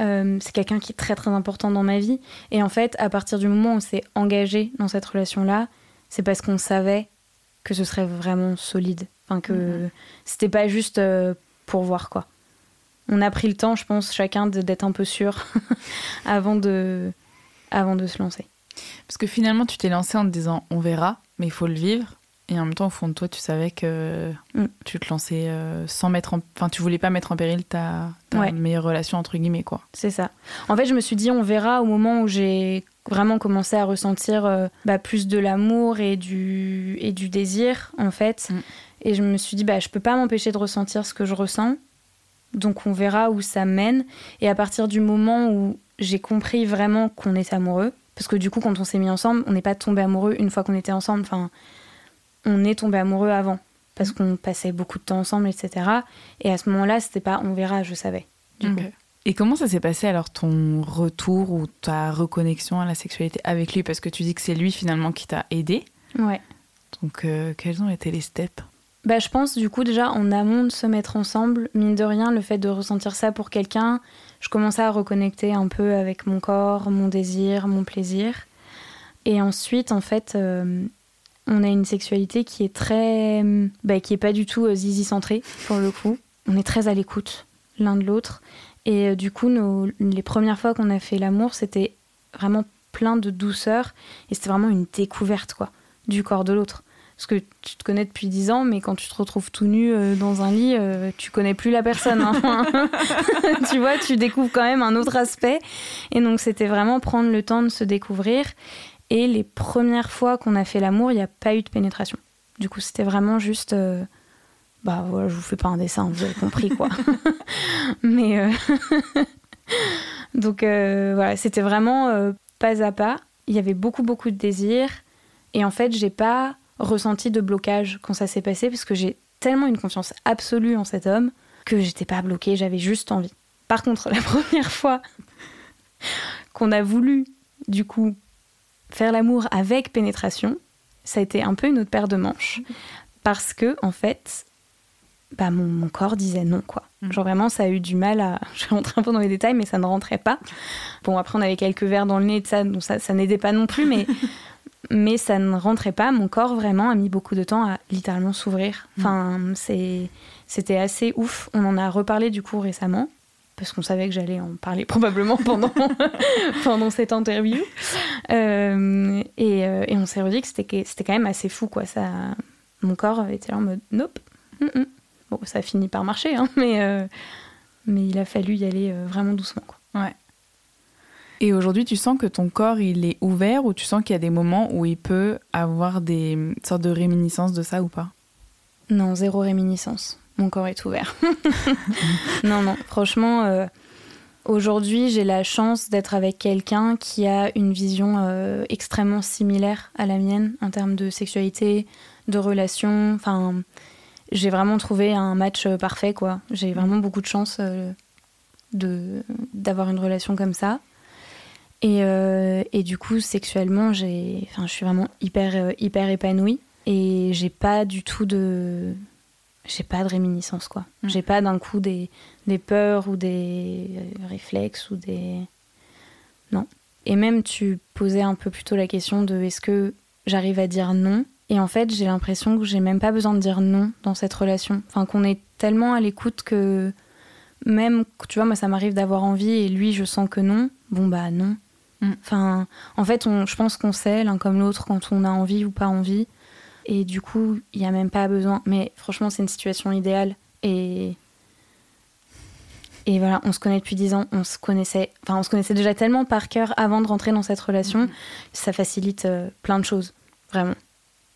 Euh, c'est quelqu'un qui est très très important dans ma vie. Et en fait, à partir du moment où on s'est engagé dans cette relation-là, c'est parce qu'on savait que ce serait vraiment solide. Enfin, que mhm. c'était pas juste euh, pour voir quoi. On a pris le temps, je pense, chacun d'être un peu sûr avant, de, avant de se lancer. Parce que finalement, tu t'es lancé en te disant on verra, mais il faut le vivre. Et en même temps, au fond de toi, tu savais que mm. tu te lançais euh, sans mettre en... Enfin, tu voulais pas mettre en péril ta, meilleure relation, entre guillemets, quoi. C'est ça. En fait, je me suis dit, on verra au moment où j'ai vraiment commencé à ressentir euh, bah, plus de l'amour et du, et du désir, en fait. Mm. Et je me suis dit, bah, je peux pas m'empêcher de ressentir ce que je ressens. Donc, on verra où ça mène. Et à partir du moment où j'ai compris vraiment qu'on est amoureux, parce que du coup, quand on s'est mis ensemble, on n'est pas tombé amoureux une fois qu'on était ensemble. Enfin, on est tombé amoureux avant parce qu'on passait beaucoup de temps ensemble, etc. Et à ce moment-là, c'était pas on verra, je savais. Et comment ça s'est passé alors ton retour ou ta reconnexion à la sexualité avec lui? Parce que tu dis que c'est lui finalement qui t'a aidé. Ouais. Donc euh, quels ont été les steps? Bah, je pense du coup déjà en amont de se mettre ensemble, mine de rien, le fait de ressentir ça pour quelqu'un, je commençais à reconnecter un peu avec mon corps, mon désir, mon plaisir. Et ensuite, en fait, euh, on a une sexualité qui est très. Bah, qui est pas du tout euh, zizi centrée, pour le coup. On est très à l'écoute l'un de l'autre. Et euh, du coup, les premières fois qu'on a fait l'amour, c'était vraiment plein de douceur. Et c'était vraiment une découverte, quoi, du corps de l'autre. Parce que tu te connais depuis 10 ans, mais quand tu te retrouves tout nu euh, dans un lit, tu connais plus la personne. Hein. tu vois, tu découvres quand même un autre aspect. Et donc, c'était vraiment prendre le temps de se découvrir. Et les premières fois qu'on a fait l'amour, il n'y a pas eu de pénétration. Du coup, c'était vraiment juste. Euh, bah voilà, je vous fais pas un dessin, vous avez compris quoi. Mais. Euh, donc euh, voilà, c'était vraiment pas à pas. il y avait beaucoup, beaucoup de désir. Et en fait, j'ai pas ressenti de blocage quand ça s'est passé parce que j'ai tellement une confiance absolue en cet homme que j'étais pas bloquée, j'avais juste envie. Par contre, la première fois qu'on a voulu, du coup, faire l'amour avec pénétration, ça a été un peu une autre paire de manches. Parce que, en fait, bah, mon, corps disait non, quoi. Mm. Genre vraiment, ça a eu du mal à. Je vais rentrer un peu dans les détails, mais ça ne rentrait pas. Bon, après, on avait quelques verres dans le nez, ça, donc ça, ça n'aidait pas non plus, mais, mais ça ne rentrait pas. Mon corps, vraiment, a mis beaucoup de temps à littéralement s'ouvrir. Mm. Enfin, c'est, c'était assez ouf. On en a reparlé du coup récemment, parce qu'on savait que j'allais en parler probablement pendant, pendant cette interview. Euh, et, euh, et, on s'est redit que c'était, c'était quand même assez fou, quoi. Ça, mon corps était en mode nope. Mm, mm. Bon, ça a fini par marcher, hein, mais, euh, mais il a fallu y aller vraiment doucement. Quoi. Ouais. Et aujourd'hui, tu sens que ton corps, il est ouvert ou tu sens qu'il y a des moments où il peut avoir des sortes de réminiscences de ça ou pas? Non, zéro réminiscence. Mon corps est ouvert. non, non, franchement, euh, aujourd'hui, j'ai la chance d'être avec quelqu'un qui a une vision extrêmement similaire à la mienne en termes de sexualité, de relations. Enfin, j'ai vraiment trouvé un match euh, parfait, quoi. J'ai vraiment beaucoup de chance euh, de d'avoir une relation comme ça. Et, euh, et du coup, sexuellement, j'ai, enfin, je suis vraiment hyper, hyper épanouie. Et j'ai pas du tout de. J'ai pas de réminiscence, quoi. Mm. J'ai pas d'un coup des, des peurs ou des réflexes ou des. Non. Et même, tu posais un peu plus tôt la question de est-ce que j'arrive à dire non? Et en fait, j'ai l'impression que j'ai même pas besoin de dire non dans cette relation. Enfin, qu'on est tellement à l'écoute que même, tu vois, moi, ça m'arrive d'avoir envie et lui, je sens que non. Bon, bah non. Mm. Enfin, en fait, on, je pense qu'on sait l'un comme l'autre quand on a envie ou pas envie. Et du coup, il n'y a même pas besoin. Mais franchement, c'est une situation idéale. Et. Et voilà, on se connaît depuis dix ans, on se connaissait, enfin, on se connaissait déjà tellement par cœur avant de rentrer dans cette relation, mm. ça facilite euh, plein de choses, vraiment.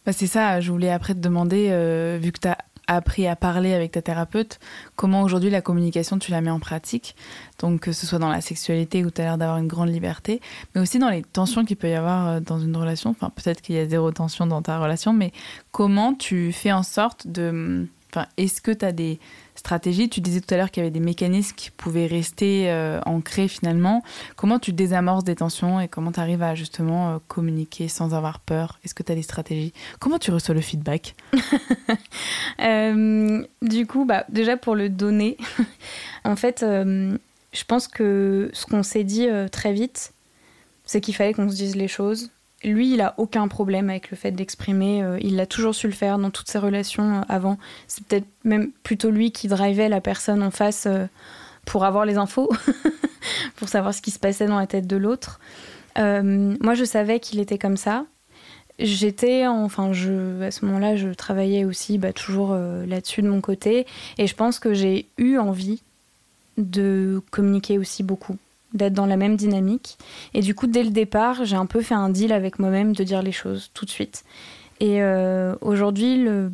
Bah, c'est ça, je voulais après te demander, euh, vu que tu as appris à parler avec ta thérapeute, comment aujourd'hui la communication tu la mets en pratique? Donc que ce soit dans la sexualité où tu as l'air d'avoir une grande liberté, mais aussi dans les tensions qu'il peut y avoir euh, dans une relation. Enfin, peut-être qu'il y a zéro tension dans ta relation, mais comment tu fais en sorte de... Enfin, est-ce que tu as des stratégie. Tu disais tout à l'heure qu'il y avait des mécanismes qui pouvaient rester euh, ancrés finalement. Comment tu désamorces des tensions et comment tu arrives à justement euh, communiquer sans avoir peur? Est-ce que tu as des stratégies? Comment tu reçois le feedback? Euh, Du coup, bah, déjà pour le donner, en fait, je pense que ce qu'on s'est dit très vite, c'est qu'il fallait qu'on se dise les choses lui, il a aucun problème avec le fait d'exprimer. Euh, il a toujours su le faire dans toutes ses relations euh, avant. C'est peut-être même plutôt lui qui drivait la personne en face euh, pour avoir les infos, pour savoir ce qui se passait dans la tête de l'autre. moi, je savais qu'il était comme ça. J'étais, enfin, à ce moment-là, je travaillais aussi bah, toujours là-dessus de mon côté. Et je pense que j'ai eu envie de communiquer aussi beaucoup d'être dans la même dynamique. Et du coup, dès le départ, j'ai un peu fait un deal avec moi-même de dire les choses tout de suite. Et euh, aujourd'hui, le,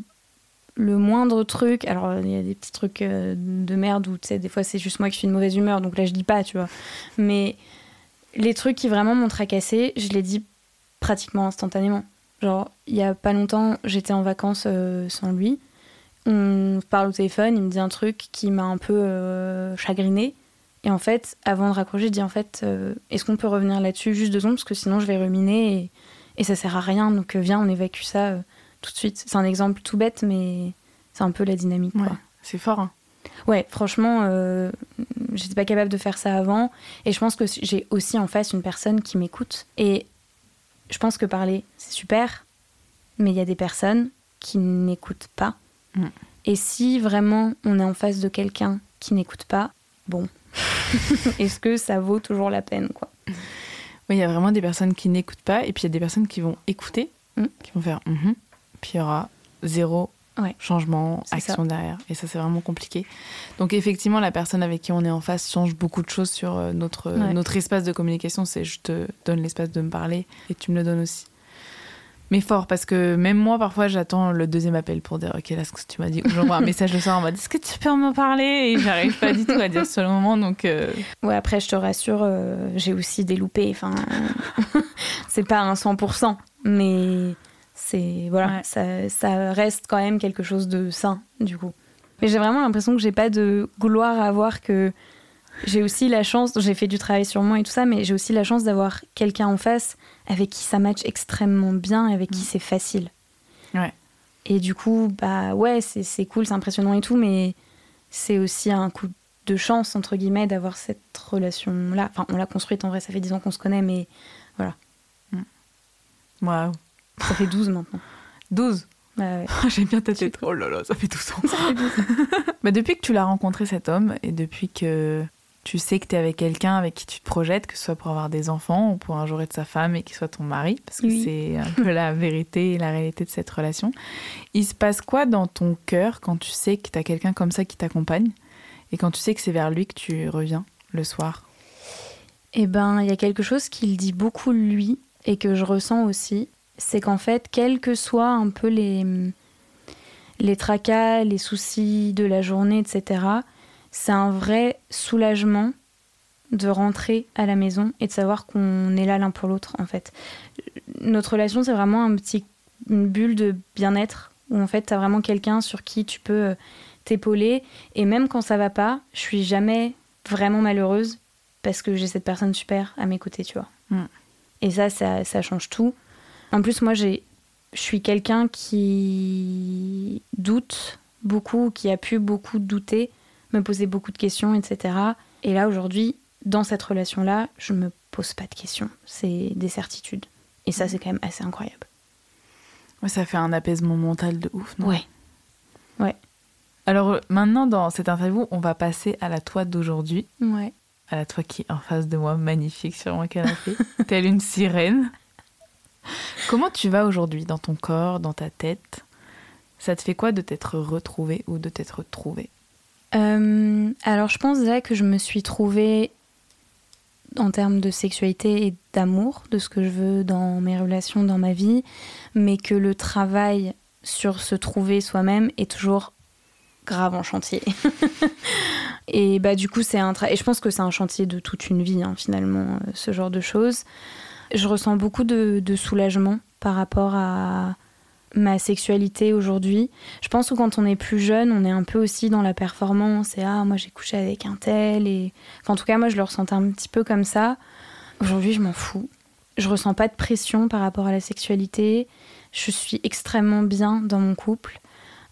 le moindre truc, alors il y a des petits trucs euh, de merde où tu sais, des fois c'est juste moi qui suis de mauvaise humeur, donc là je dis pas, tu vois. Mais les trucs qui vraiment m'ont tracassé, je les dis pratiquement instantanément. Genre, il y a pas longtemps, j'étais en vacances euh, sans lui. On parle au téléphone, il me dit un truc qui m'a un peu chagriné. Et en fait, avant de raccrocher, je dis en fait, euh, est-ce qu'on peut revenir là-dessus juste deux secondes? Parce que sinon je vais ruminer et, et ça sert à rien. Donc euh, viens, on évacue ça euh, tout de suite. C'est un exemple tout bête, mais c'est un peu la dynamique. c'est fort. Hein. Ouais, franchement, j'étais pas capable de faire ça avant. Et je pense que j'ai aussi en face une personne qui m'écoute. Et je pense que parler, c'est super, mais il y a des personnes qui n'écoutent pas. Mm. Et si vraiment on est en face de quelqu'un qui n'écoute pas, bon, Est-ce que ça vaut toujours la peine quoi? Oui, il y a vraiment des personnes qui n'écoutent pas et puis il y a des personnes qui vont écouter, mm. qui vont faire mm puis il y aura zéro changement, action derrière. Et ça, c'est vraiment compliqué. Donc, effectivement, la personne avec qui on est en face change beaucoup de choses sur euh, notre, notre espace de communication. C'est je te donne l'espace de me parler et tu me le donnes aussi. Mais fort, parce que même moi, parfois, j'attends le deuxième appel pour dire Ok, là, ce que tu m'as dit, ou j'envoie un message le soir en mode Est-ce que tu peux m'en parler? Et j'arrive pas du tout à dire sur le moment, donc. Euh, ouais, après, je te rassure, euh, j'ai aussi des loupés. Enfin, c'est pas un 100%, mais c'est. Voilà, ça, ça reste quand même quelque chose de sain, du coup. Mais j'ai vraiment l'impression que j'ai pas de gloire à avoir que j'ai aussi la chance, j'ai fait du travail sur moi et tout ça, mais j'ai aussi la chance d'avoir quelqu'un en face avec qui ça match extrêmement bien et avec qui mm. c'est facile. Ouais. Et du coup, bah ouais, c'est cool, c'est impressionnant et tout, mais c'est aussi un coup de chance, entre guillemets, d'avoir cette relation-là. Enfin, on l'a construite en vrai, ça fait 10 ans qu'on se connaît, mais voilà. Mm. Waouh. Ça fait 12 maintenant. 12 bah ouais. J'aime bien ta tête. Oh là là, ça fait 12 ans. Ça fait 12 ans. bah depuis que tu l'as rencontré cet homme et depuis que tu sais que tu es avec quelqu'un avec qui tu te projettes, que ce soit pour avoir des enfants ou pour un jour être sa femme et qu'il soit ton mari, parce que c'est un peu la vérité et la réalité de cette relation. Il se passe quoi dans ton cœur quand tu sais que tu as quelqu'un comme ça qui t'accompagne et quand tu sais que c'est vers lui que tu reviens le soir? Eh ben, il y a quelque chose qu'il dit beaucoup lui et que je ressens aussi, c'est qu'en fait, quels que soient un peu les, les tracas, les soucis de la journée, etc., c'est un vrai soulagement de rentrer à la maison et de savoir qu'on est là l'un pour l'autre en fait. Notre relation c'est vraiment un petit, une bulle de bien-être où en fait tu as vraiment quelqu'un sur qui tu peux euh, t'épauler et même quand ça va pas, je suis jamais vraiment malheureuse parce que j'ai cette personne super à mes côtés, tu vois. Mm. Et ça, ça, ça change tout. En plus moi j'ai je suis quelqu'un qui doute beaucoup, qui a pu beaucoup douter me poser beaucoup de questions, etc. Et là, aujourd'hui, dans cette relation-là, je me pose pas de questions. C'est des certitudes. Et ça, c'est quand même assez incroyable. Ouais, ça fait un apaisement mental de ouf, non? Ouais. Ouais. Alors euh, maintenant, dans cette interview, on va passer à la toi d'aujourd'hui. Ouais. À la toi qui est en face de moi, magnifique sur mon canapé, telle une sirène. Comment tu vas aujourd'hui dans ton corps, dans ta tête? Ça te fait quoi de t'être retrouvée ou de t'être trouvée? Euh, alors je pense déjà que je me suis trouvée en termes de sexualité et d'amour, de ce que je veux dans mes relations, dans ma vie, mais que le travail sur se trouver soi-même est toujours grave en chantier. et bah du coup c'est un et je pense que c'est un chantier de toute une vie hein, finalement euh, ce genre de choses. Je ressens beaucoup de soulagement par rapport à ma sexualité aujourd'hui. Je pense que quand on est plus jeune, on est un peu aussi dans la performance et ah moi j'ai couché avec un tel et en tout cas moi je le ressentais un petit peu comme ça. Aujourd'hui, je m'en fous. Je ressens pas de pression par rapport à la sexualité. Je suis extrêmement bien dans mon couple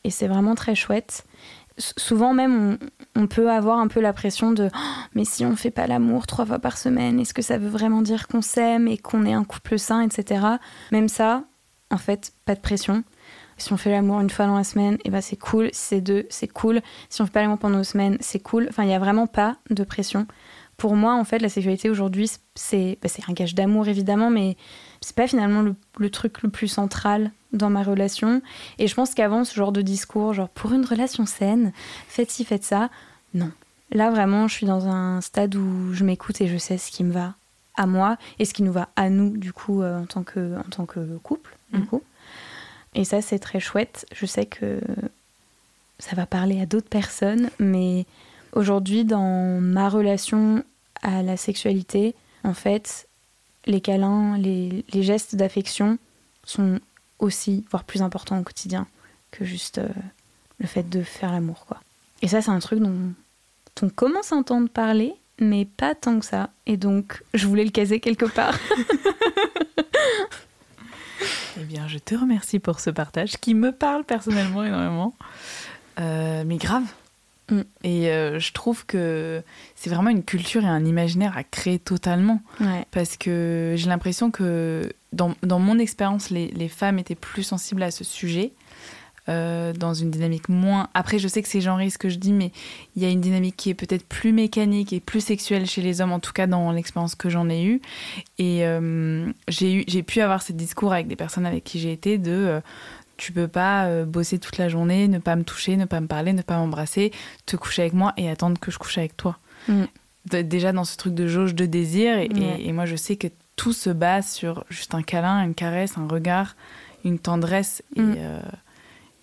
et c'est vraiment très chouette. souvent même on, peut avoir un peu la pression de oh, mais si on fait pas l'amour trois fois par semaine, est-ce que ça veut vraiment dire qu'on s'aime et qu'on est un couple sain, etc. Même ça, en fait, pas de pression. Si on fait l'amour une fois dans la semaine, eh ben c'est cool. Si c'est deux, c'est cool. Si on fait pas l'amour pendant deux semaines, c'est cool. Enfin, il n'y a vraiment pas de pression. Pour moi, en fait, la sexualité aujourd'hui, c'est bah, un gage d'amour évidemment, mais c'est pas finalement le, truc le plus central dans ma relation. Et je pense qu'avant, ce genre de discours, genre pour une relation saine, faites ci, faites ça, non. Là, vraiment, je suis dans un stade où je m'écoute et je sais ce qui me va à moi et ce qui nous va à nous, du coup, euh, en, tant que, en tant que couple. Mm. Et ça, c'est très chouette. Je sais que ça va parler à d'autres personnes, mais aujourd'hui, dans ma relation à la sexualité, en fait, les câlins, les, gestes d'affection sont aussi, voire plus importants au quotidien que juste euh, le fait de faire l'amour, quoi. Et ça, c'est un truc dont on commence à entendre parler, mais pas tant que ça. Et donc, je voulais le caser quelque part. Eh bien, je te remercie pour ce partage qui me parle personnellement énormément. Euh, mais grave. Mm. Et euh, je trouve que c'est vraiment une culture et un imaginaire à créer totalement. Parce que j'ai l'impression que dans, dans mon expérience, les, les, femmes étaient plus sensibles à ce sujet. Euh, dans une dynamique moins. Après, je sais que c'est genré ce que je dis, mais il y a une dynamique qui est peut-être plus mécanique et plus sexuelle chez les hommes, en tout cas dans l'expérience que j'en ai eue. Et euh, j'ai pu avoir ce discours avec des personnes avec qui j'ai été de euh, tu peux pas bosser toute la journée, ne pas me toucher, ne pas me parler, ne pas m'embrasser, te coucher avec moi et attendre que je couche avec toi. Mm. Déjà dans ce truc de jauge de désir, et, et moi je sais que tout se base sur juste un câlin, une caresse, un regard une tendresse. Et Mm. euh,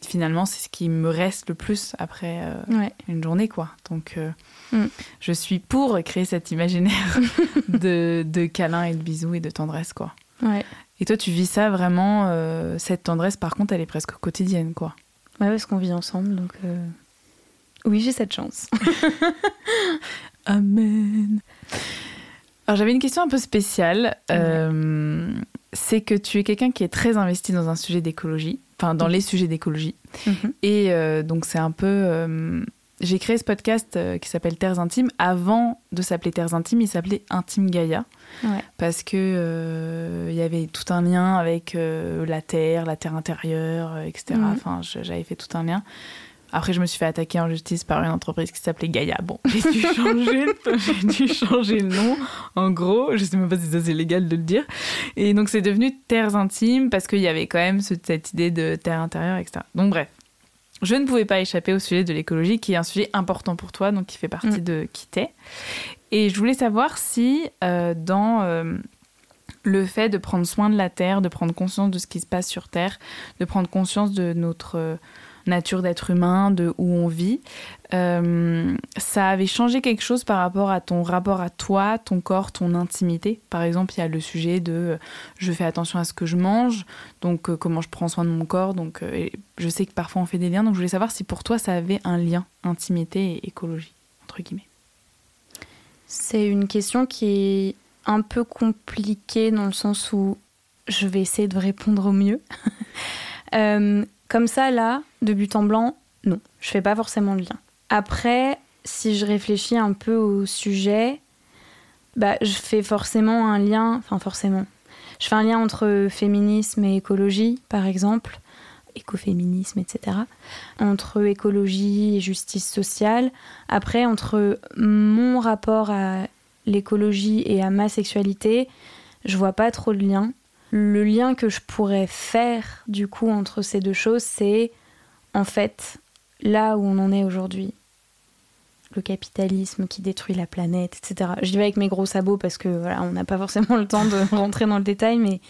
finalement, c'est ce qui me reste le plus après euh, Ouais. une journée, quoi. Donc, euh, Mm. je suis pour créer cet imaginaire de, de câlins et de bisous et de tendresse, quoi. Ouais. Et toi, tu vis ça vraiment, euh, cette tendresse, par contre, elle est presque quotidienne, quoi. Ouais, parce qu'on vit ensemble, donc oui, j'ai cette chance. Amen. Alors j'avais une question un peu spéciale. C'est que tu es quelqu'un qui est très investi dans un sujet d'écologie, enfin dans les sujets d'écologie. Mhm. Et euh, donc c'est un peu... euh, j'ai créé ce podcast euh, qui s'appelle Terres Intimes. Avant de s'appeler Terres Intimes, il s'appelait Intime Gaïa. Ouais. Parce que euh, il y avait tout un lien avec la Terre, la Terre intérieure, etc. Mhm. Enfin, j'avais fait tout un lien. Après, je me suis fait attaquer en justice par une entreprise qui s'appelait Gaïa. Bon, j'ai dû dû changer le nom. En gros, je sais même pas si ça c'est légal de le dire. Et donc, c'est devenu Terres Intimes parce qu'il y avait quand même ce- cette idée de terre intérieure, etc. Donc, bref. Je ne pouvais pas échapper au sujet de l'écologie, qui est un sujet important pour toi, donc qui fait partie Mm. de qui t'es. Et je voulais savoir si, euh, dans euh, le fait de prendre soin de la Terre, de prendre conscience de ce qui se passe sur Terre, de prendre conscience de notre euh, nature d'être humain, de où on vit, euh, ça avait changé quelque chose par rapport à ton rapport à toi, ton corps, ton intimité. Par exemple, il y a le sujet de euh, je fais attention à ce que je mange, donc euh, comment je prends soin de mon corps. Donc, je sais que parfois on fait des liens, donc je voulais savoir si pour toi ça avait un lien intimité et écologie entre guillemets. C'est une question qui est un peu compliquée dans le sens où je vais essayer de répondre au mieux. comme ça, là, de but en blanc, non, je fais pas forcément le lien. Après, si je réfléchis un peu au sujet, bah, je fais forcément un lien, enfin forcément, je fais un lien entre féminisme et écologie, par exemple, écoféminisme, etc. Entre écologie et justice sociale. Après, entre mon rapport à l'écologie et à ma sexualité, je vois pas trop de lien. Le lien que je pourrais faire du coup entre ces deux choses, c'est en fait là où on en est aujourd'hui. Le capitalisme qui détruit la planète, etc. Je dis avec mes gros sabots parce que voilà, on n'a pas forcément le temps de rentrer dans le détail, mais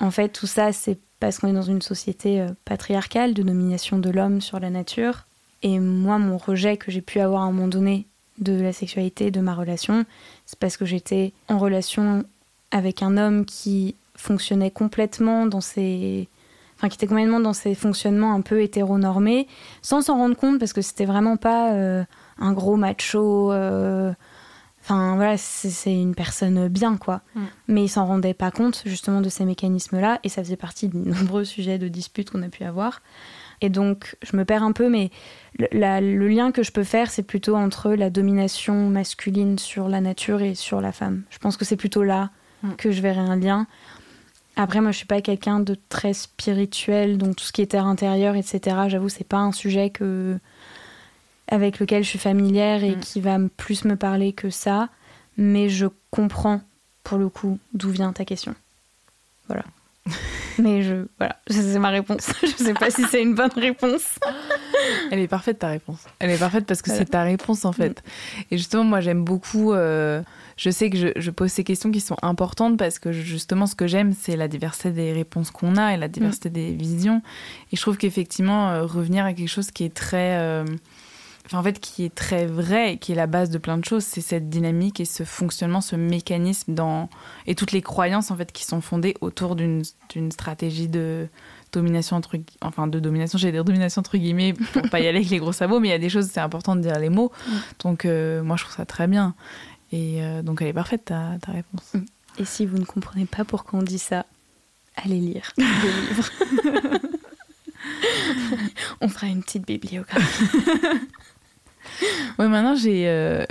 en fait tout ça c'est parce qu'on est dans une société euh, patriarcale de domination de l'homme sur la nature. Et moi, mon rejet que j'ai pu avoir à un moment donné de la sexualité, de ma relation, c'est parce que j'étais en relation avec un homme qui fonctionnait complètement dans ses... Enfin, qui était complètement dans ses fonctionnements un peu hétéronormés, sans s'en rendre compte, parce que c'était vraiment pas euh, un gros macho... euh, Enfin, voilà, c'est une personne bien, quoi. Mm. Mais il s'en rendait pas compte, justement, de ces mécanismes-là, et ça faisait partie de nombreux sujets de disputes qu'on a pu avoir. Et donc, je me perds un peu, mais le, la- le lien que je peux faire, c'est plutôt entre la domination masculine sur la nature et sur la femme. Je pense que c'est plutôt là Mm. que je verrai un lien. Après, moi, je suis pas quelqu'un de très spirituel, donc tout ce qui est terre intérieure, etc. J'avoue, c'est pas un sujet que avec lequel je suis familière et Mm. qui va plus me parler que ça. Mais je comprends, pour le coup, d'où vient ta question. Voilà. mais je, voilà, c'est ma réponse. je sais pas si c'est une bonne réponse. Elle est parfaite ta réponse. Elle est parfaite parce que Voilà. c'est ta réponse en fait. Et justement, moi j'aime beaucoup. euh, je sais que je, je pose ces questions qui sont importantes parce que justement, ce que j'aime, c'est la diversité des réponses qu'on a et la diversité des visions. Et je trouve qu'effectivement, euh, revenir à quelque chose qui est très. euh, Enfin, en fait, qui est très vrai et qui est la base de plein de choses, c'est cette dynamique et ce fonctionnement, ce mécanisme dans et toutes les croyances en fait qui sont fondées autour d'une stratégie de domination entre enfin de domination j'allais dire domination entre guillemets pour pas y aller avec les gros sabots mais il y a des choses c'est important de dire les mots Mm. donc euh, moi je trouve ça très bien et euh, donc elle est parfaite ta, ta réponse Et si vous ne comprenez pas pourquoi on dit ça, allez lire des livres. on fera une petite bibliographie. ouais maintenant j'ai euh,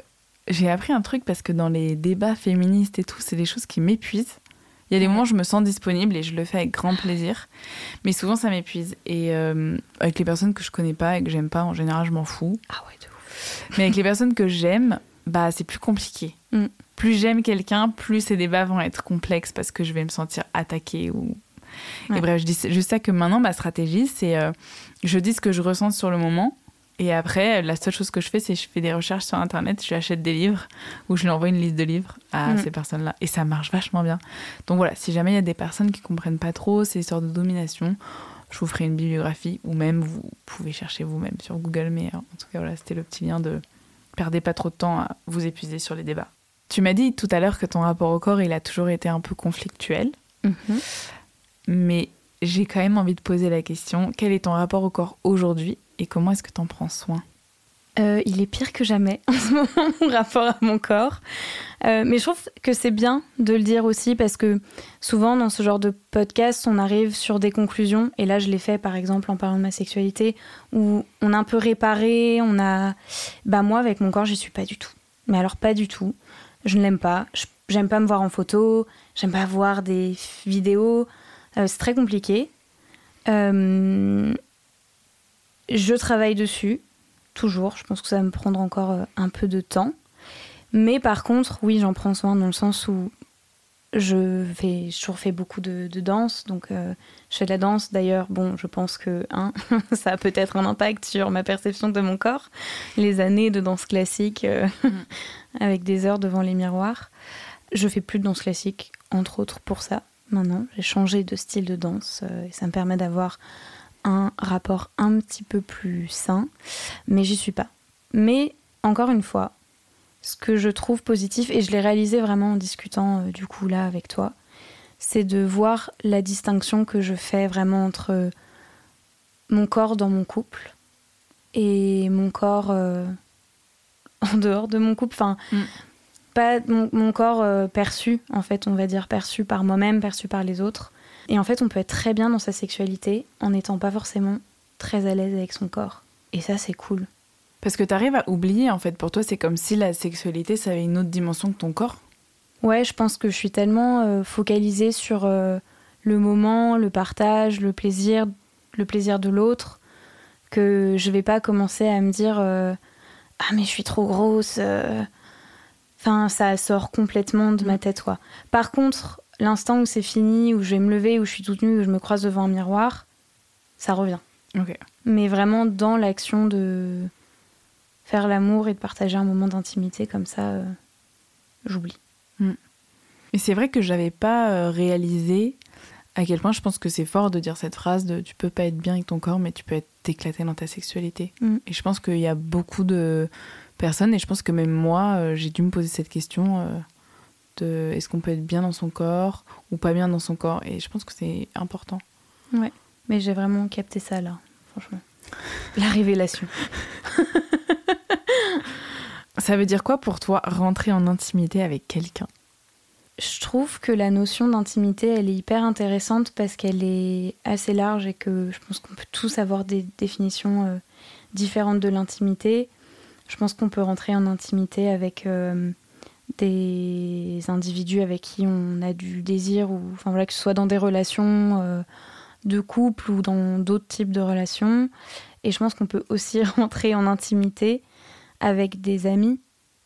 j'ai appris un truc parce que dans les débats féministes et tout c'est des choses qui m'épuisent il y a des moments où je me sens disponible et je le fais avec grand plaisir mais souvent ça m'épuise et euh, avec les personnes que je connais pas et que j'aime pas en général je m'en fous Ah ouais, de ouf. Mais avec les personnes que j'aime, bah c'est plus compliqué. Mm. Plus j'aime quelqu'un, plus ces débats vont être complexes parce que je vais me sentir attaquée ou. Ouais. Et bref, je dis juste ça que maintenant ma stratégie, c'est euh, je dis ce que je ressens sur le moment Et après, la seule chose que je fais, c'est je fais des recherches sur Internet, je lui achète des livres ou je lui envoie une liste de livres à Mm. ces personnes-là. Et ça marche vachement bien. Donc voilà, si jamais il y a des personnes qui comprennent pas trop ces histoires de domination, je vous ferai une bibliographie ou même vous pouvez chercher vous-même sur Google. Mais euh, en tout cas, voilà, c'était le petit lien de perdez pas trop de temps à vous épuiser sur les débats. Tu m'as dit tout à l'heure que ton rapport au corps, il a toujours été un peu conflictuel. Mhm. Mais j'ai quand même envie de poser la question quel est ton rapport au corps aujourd'hui et comment est-ce que tu en prends soin? Euh, il est pire que jamais en ce moment, mon rapport à mon corps. Euh, mais je trouve que c'est bien de le dire aussi parce que souvent dans ce genre de podcast, on arrive sur des conclusions. Et là, je l'ai fait par exemple en parlant de ma sexualité où on a un peu réparé, on a. Bah, moi, avec mon corps, j'y suis pas du tout. Mais alors, pas du tout. Je ne l'aime pas. Je- J'aime pas me voir en photo. J'aime pas voir des vidéos. Euh, c'est très compliqué. Euh, je travaille dessus toujours. Je pense que ça va me prendre encore euh, un peu de temps. Mais par contre, oui, j'en prends soin dans le sens où je fais, toujours beaucoup de, de danse. Donc, euh, je fais de la danse. D'ailleurs, bon, je pense que hein, ça a peut-être un impact sur ma perception de mon corps. Les années de danse classique euh, avec des heures devant les miroirs. Je fais plus de danse classique, entre autres pour ça. Maintenant, j'ai changé de style de danse euh, et ça me permet d'avoir un rapport un petit peu plus sain, mais j'y suis pas. Mais encore une fois, ce que je trouve positif, et je l'ai réalisé vraiment en discutant euh, du coup là avec toi, c'est de voir la distinction que je fais vraiment entre mon corps dans mon couple et mon corps euh, en dehors de mon couple. Enfin, Mm. pas mon, mon corps euh, perçu, en fait, on va dire perçu par moi-même, perçu par les autres. Et en fait, on peut être très bien dans sa sexualité en n'étant pas forcément très à l'aise avec son corps. Et ça, c'est cool. Parce que tu arrives à oublier, en fait, pour toi, c'est comme si la sexualité, ça avait une autre dimension que ton corps. Ouais, je pense que je suis tellement euh, focalisée sur euh, le moment, le partage, le plaisir, le plaisir de l'autre, que je vais pas commencer à me dire euh, ah mais je suis trop grosse. Enfin, ça sort complètement de ma tête quoi. Par contre, l'instant où c'est fini, où je vais me lever, où je suis toute nue, où je me croise devant un miroir, ça revient. Mais vraiment dans l'action de faire l'amour et de partager un moment d'intimité comme ça, euh, j'oublie. Et c'est vrai que j'avais pas euh, réalisé à quel point je pense que c'est fort de dire cette phrase de tu peux pas être bien avec ton corps, mais tu peux être éclaté dans ta sexualité. Mm. Et je pense qu'il y a beaucoup de personnes, et je pense que même moi, euh, j'ai dû me poser cette question euh, de est-ce qu'on peut être bien dans son corps ou pas bien dans son corps? Et je pense que c'est important. Mais j'ai vraiment capté ça là, franchement. La révélation. Ça veut dire quoi pour toi rentrer en intimité avec quelqu'un? Je trouve que la notion d'intimité, elle est hyper intéressante parce qu'elle est assez large et que je pense qu'on peut tous avoir des définitions euh, différentes de l'intimité. Je pense qu'on peut rentrer en intimité avec euh, des individus avec qui on a du désir ou enfin voilà que ce soit dans des relations euh, de couple ou dans d'autres types de relations. Et je pense qu'on peut aussi rentrer en intimité avec des amis,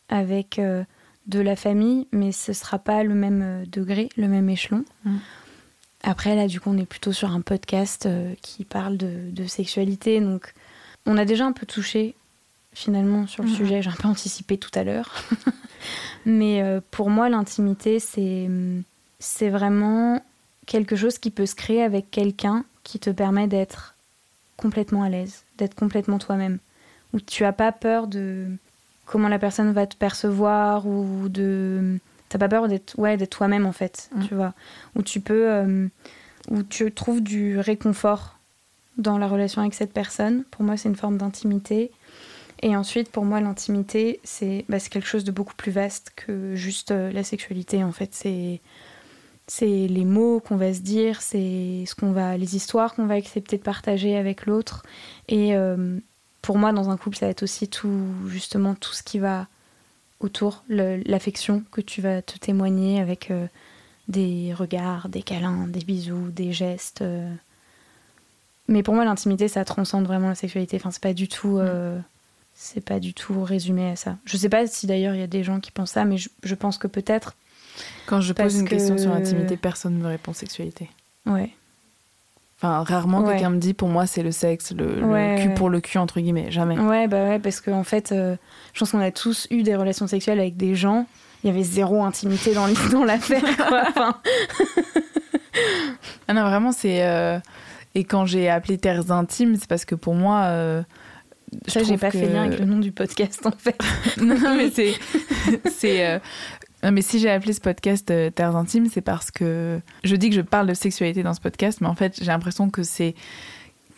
avec euh, de la famille, mais ce sera pas le même euh, degré, le même échelon. Mm. Après, là, du coup, on est plutôt sur un podcast euh, qui parle de, de sexualité, donc on a déjà un peu touché finalement sur le Mhm. sujet. J'ai un peu anticipé tout à l'heure, mais euh, pour moi, l'intimité, c'est c'est vraiment quelque chose qui peut se créer avec quelqu'un qui te permet d'être complètement à l'aise, d'être complètement toi-même, où tu as pas peur de comment la personne va te percevoir ou de t'as pas peur d'être ouais d'être toi-même en fait Mm. tu vois où tu peux euh, où tu trouves du réconfort dans la relation avec cette personne pour moi c'est une forme d'intimité et ensuite pour moi l'intimité c'est bah, c'est quelque chose de beaucoup plus vaste que juste euh, la sexualité en fait c'est les mots qu'on va se dire c'est ce qu'on va les histoires qu'on va accepter de partager avec l'autre et euh, pour moi, dans un couple, ça va être aussi tout, justement, tout ce qui va autour, l'affection que tu vas te témoigner avec euh, des regards, des câlins, des bisous, des gestes. Mais pour moi, l'intimité, ça transcende vraiment la sexualité. Enfin, c'est pas du tout, euh, c'est pas du tout résumé à ça. Je sais pas si d'ailleurs il y a des gens qui pensent ça, mais je, je pense que peut-être, Quand je pose une question sur l'intimité, personne ne me répond sexualité. ouais. Enfin, rarement Ouais. quelqu'un me dit pour moi c'est le sexe, le, cul ouais. pour le cul, entre guillemets. Jamais. Ouais, bah ouais, parce qu'en fait, euh, je pense qu'on a tous eu des relations sexuelles avec des gens. Il y avait zéro intimité dans, dans l'affaire. Enfin, Ah non, vraiment, c'est. euh, Et quand j'ai appelé Terres Intimes, c'est parce que pour moi. euh, ça, j'ai pas que- fait lien avec le nom du podcast, en fait. non, mais c'est. c'est euh, non, mais si j'ai appelé ce podcast euh, Terres Intimes, c'est parce que je dis que je parle de sexualité dans ce podcast, mais en fait, j'ai l'impression que c'est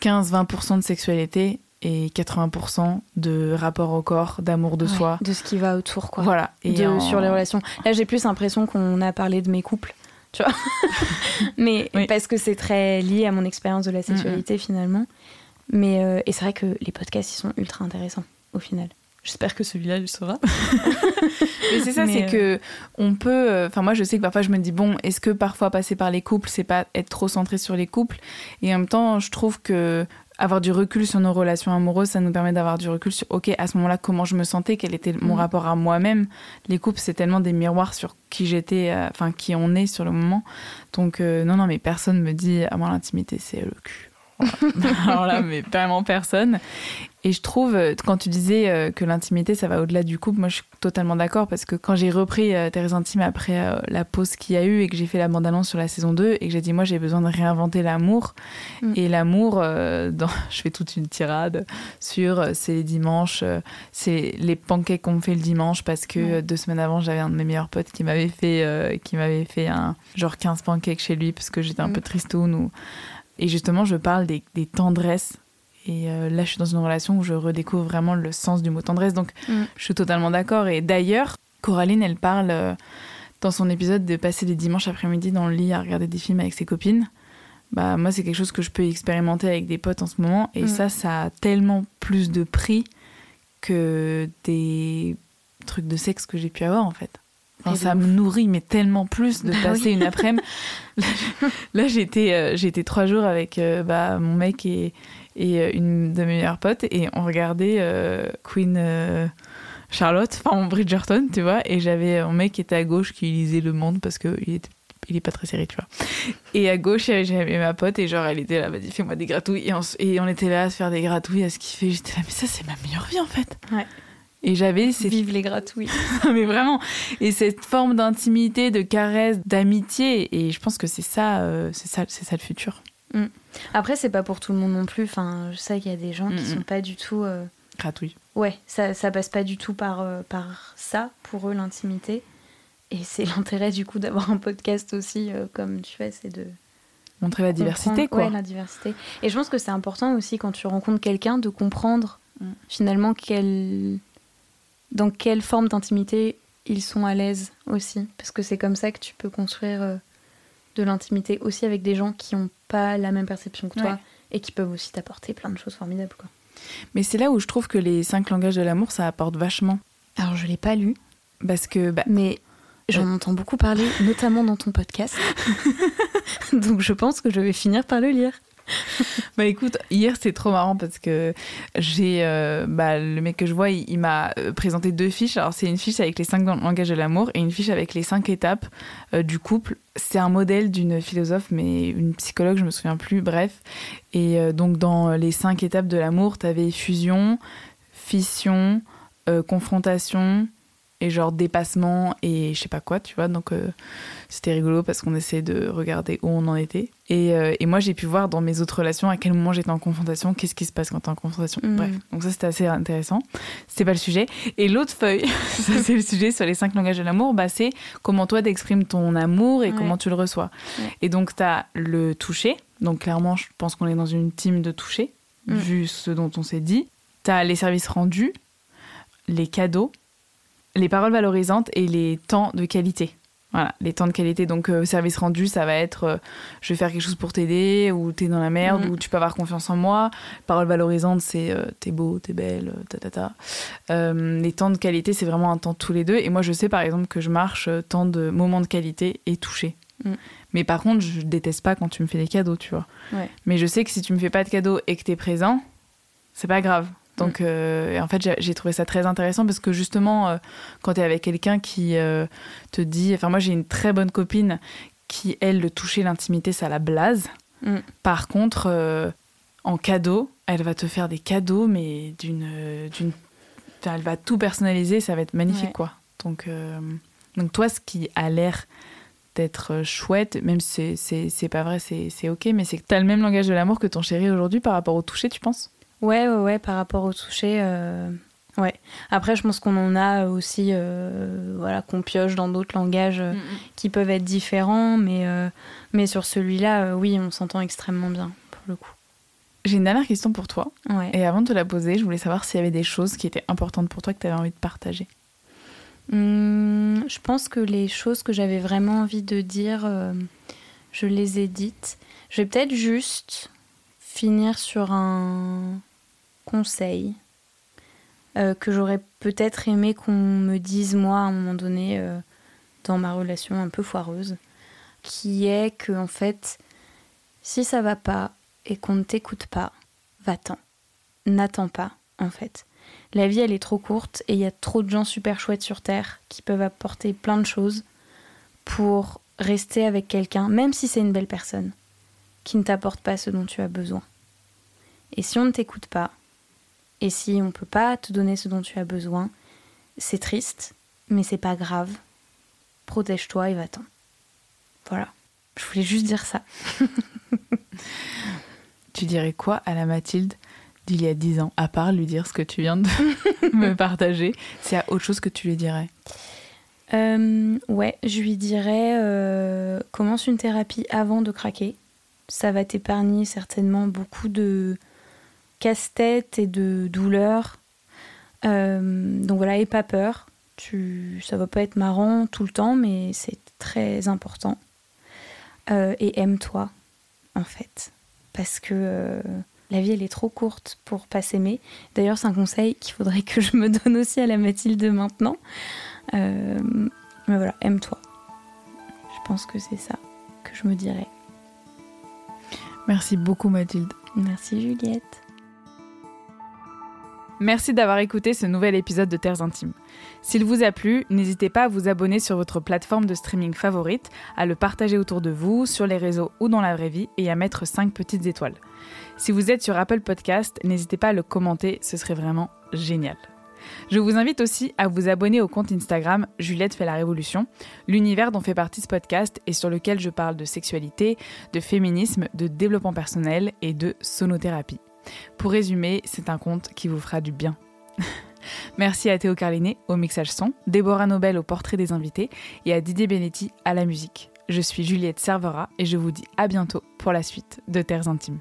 15-20% de sexualité et 80% de rapport au corps, d'amour de Ouais, soi. De ce qui va autour, quoi. Voilà. Et de- en- Sur les relations. Là, j'ai plus l'impression qu'on a parlé de mes couples, tu vois. Mais Oui. parce que c'est très lié à mon expérience de la sexualité, finalement. Mais, euh, et c'est vrai que les podcasts, ils sont ultra intéressants, au final. J'espère que celui-là le sera. Mais c'est ça, c'est euh, que on peut. euh, Enfin, moi, je sais que parfois, je me dis bon, est-ce que parfois passer par les couples, c'est pas être trop centré sur les couples? Et en même temps, je trouve que avoir du recul sur nos relations amoureuses, ça nous permet d'avoir du recul sur ok, à ce moment-là, comment je me sentais, quel était mon Mhm. rapport à moi-même. Les couples, c'est tellement des miroirs sur qui j'étais, euh, enfin qui on est sur le moment. Donc euh, non, non, mais personne me dit à moi l'intimité, c'est le cul. Alors là, mais vraiment personne. Et je trouve, euh, quand tu disais euh, que l'intimité, ça va au-delà du couple, moi je suis totalement d'accord parce que quand j'ai repris euh, Thérèse Intime après la pause qu'il y a eu et que j'ai fait la bande-annonce sur la saison 2 et que j'ai dit, moi j'ai besoin de réinventer l'amour. Mm. Et l'amour, euh, dans... je fais toute une tirade sur c'est les dimanches, c'est les pancakes qu'on me fait le dimanche parce que deux semaines avant, j'avais un de mes meilleurs potes qui m'avait fait, euh, qui m'avait fait un genre 15 pancakes chez lui parce que j'étais un Mm. peu tristoun. Ou... Et justement, je parle des, des tendresses. Et euh, là, je suis dans une relation où je redécouvre vraiment le sens du mot tendresse. Donc, Mm. je suis totalement d'accord. Et d'ailleurs, Coraline, elle parle euh, dans son épisode de passer des dimanches après-midi dans le lit à regarder des films avec ses copines. Bah, moi, c'est quelque chose que je peux expérimenter avec des potes en ce moment. Et Mm. ça, ça a tellement plus de prix que des trucs de sexe que j'ai pu avoir, en fait. Enfin, ça me nourrit, mais tellement plus de Bah passer oui. une après-midi. Là, j'étais euh, j'étais trois jours avec euh, bah, mon mec et, et euh, une de mes meilleures potes et on regardait euh, Queen Charlotte, enfin Bridgerton, tu vois, et j'avais mon mec qui était à gauche qui lisait Le Monde parce qu'il était il est pas très serré, tu vois. Et à gauche, j'avais ma pote et genre elle était là, vas-y, fais-moi des gratouilles. Et on, s- et on était là à se faire des gratouilles, à se kiffer. J'étais là, mais ça, c'est ma meilleure vie en fait. Ouais. Et j'avais ces Vive les gratouilles. mais vraiment. Et cette forme d'intimité, de caresse, d'amitié. Et je pense que c'est ça, euh, c'est ça, c'est ça le futur. Après, c'est pas pour tout le monde non plus. Enfin, je sais qu'il y a des gens qui Mm, mm. sont pas du tout. euh, Gratouille. Ouais, ça, ça passe pas du tout par, euh, par ça, pour eux, l'intimité. Et c'est l'intérêt, du coup, d'avoir un podcast aussi, euh, comme tu fais, c'est de. Montrer la diversité, quoi. Ouais, la diversité. Et je pense que c'est important aussi, quand tu rencontres quelqu'un, de comprendre Mm. finalement quelle... dans quelle forme d'intimité ils sont à l'aise aussi. Parce que c'est comme ça que tu peux construire euh, de l'intimité aussi avec des gens qui n'ont pas la même perception que toi Ouais. et qui peuvent aussi t'apporter plein de choses formidables. Quoi. Mais c'est là où je trouve que les cinq langages de l'amour, ça apporte vachement. Alors, je l'ai pas lu, Parce que, bah, mais j'en entends beaucoup parler, notamment dans ton podcast. Donc, je pense que je vais finir par le lire. Bah écoute, hier c'était trop marrant parce que j'ai euh, bah, le mec que je vois, il, m'a euh, présenté deux fiches. Alors c'est une fiche avec les cinq langages de l'amour et une fiche avec les cinq étapes euh, du couple. C'est un modèle d'une philosophe, mais une psychologue, je me souviens plus. Bref, et donc dans les cinq étapes de l'amour, t'avais fusion, fission, confrontation et genre dépassement et je sais pas quoi, tu vois. Donc euh, c'était rigolo parce qu'on essayait de regarder où on en était. Et, euh, et moi, j'ai pu voir dans mes autres relations à quel moment j'étais en confrontation, qu'est-ce qui se passe quand t'es en confrontation. Mhm. Bref, donc ça c'était assez intéressant. C'était pas le sujet. Et l'autre feuille, ça c'est le sujet sur les cinq langages de l'amour, bah, c'est comment toi t'exprimes ton amour et Ouais. comment tu le reçois. Ouais. Et donc t'as le toucher. Donc clairement, je pense qu'on est dans une team de toucher, Mhm. vu ce dont on s'est dit. T'as les services rendus, les cadeaux, les paroles valorisantes et les temps de qualité. Voilà, les temps de qualité. Donc, euh, service rendu, ça va être euh, je vais faire quelque chose pour t'aider, ou t'es dans la merde, Mhm. ou tu peux avoir confiance en moi. Paroles valorisantes, c'est euh, t'es beau, t'es belle, ta ta ta. Les temps de qualité, c'est vraiment un temps tous les deux. Et moi, je sais par exemple que je marche temps de moments de qualité et toucher. Mhm. Mais par contre, je déteste pas quand tu me fais des cadeaux, tu vois. Ouais. Mais je sais que si tu me fais pas de cadeaux et que t'es présent, c'est pas grave. Donc, euh, et en fait, j'ai- trouvé ça très intéressant parce que justement, euh, quand t'es avec quelqu'un qui euh, te dit. Enfin, moi, j'ai une très bonne copine qui, elle, le toucher, l'intimité, ça la blase. Mm. Par contre, en cadeau, elle va te faire des cadeaux, mais d'une. d'une... enfin, elle va tout personnaliser, ça va être magnifique, Ouais. quoi. Donc, donc, toi, ce qui a l'air d'être chouette, même si c'est, pas vrai, c'est, c'est ok, mais c'est que t'as le même langage de l'amour que ton chéri aujourd'hui par rapport au toucher, tu penses? Ouais, ouais, ouais, par rapport au toucher. euh, Ouais. Après, je pense qu'on en a aussi, euh, voilà, qu'on pioche dans d'autres langages euh, qui peuvent être différents, mais, mais sur celui-là, oui, on s'entend extrêmement bien, pour le coup. J'ai une dernière question pour toi. Ouais. Et avant de te la poser, je voulais savoir s'il y avait des choses qui étaient importantes pour toi que tu avais envie de partager. Hum, je pense que les choses que j'avais vraiment envie de dire, euh, je les ai dites. Je vais peut-être juste finir sur un conseil euh, que j'aurais peut-être aimé qu'on me dise moi à un moment donné euh, dans ma relation un peu foireuse, qui est que en fait, si ça va pas et qu'on ne t'écoute pas, va-t'en. N'attends pas, en fait. La vie, elle est trop courte et il y a trop de gens super chouettes sur Terre qui peuvent apporter plein de choses pour rester avec quelqu'un, même si c'est une belle personne, qui ne t'apporte pas ce dont tu as besoin. Et si on ne t'écoute pas, et si on ne peut pas te donner ce dont tu as besoin, c'est triste, mais c'est pas grave. Protège-toi et va-t'en. Voilà. Je voulais juste dire ça. Tu dirais quoi à la Mathilde d'il y a 10 ans, à part lui dire ce que tu viens de me partager? Y a autre chose que tu lui dirais? Euh, ouais, je lui dirais euh, commence une thérapie avant de craquer. Ça va t'épargner certainement beaucoup de casse-tête et de douleurs. Euh, donc voilà, aie pas peur. Tu, ça va pas être marrant tout le temps, mais c'est très important. Euh, et aime-toi, en fait. Parce que euh, la vie, elle est trop courte pour pas s'aimer. D'ailleurs, c'est un conseil qu'il faudrait que je me donne aussi à la Mathilde maintenant. Mais voilà, aime-toi. Je pense que c'est ça que je me dirais. Merci beaucoup Mathilde. Merci Juliette. Merci d'avoir écouté ce nouvel épisode de Terres Intimes. S'il vous a plu, n'hésitez pas à vous abonner sur votre plateforme de streaming favorite, à le partager autour de vous, sur les réseaux ou dans la vraie vie, et à mettre 5 petites étoiles. Si vous êtes sur Apple Podcast, n'hésitez pas à le commenter, ce serait vraiment génial. Je vous invite aussi à vous abonner au compte Instagram Juliette fait la révolution, l'univers dont fait partie ce podcast et sur lequel je parle de sexualité, de féminisme, de développement personnel et de sonothérapie. Pour résumer, c'est un compte qui vous fera du bien. Merci à Théo Carlinet au mixage son, Déborah Nobel au portrait des invités et à Didier Benetti à la musique. Je suis Juliette Servera et je vous dis à bientôt pour la suite de Terres Intimes.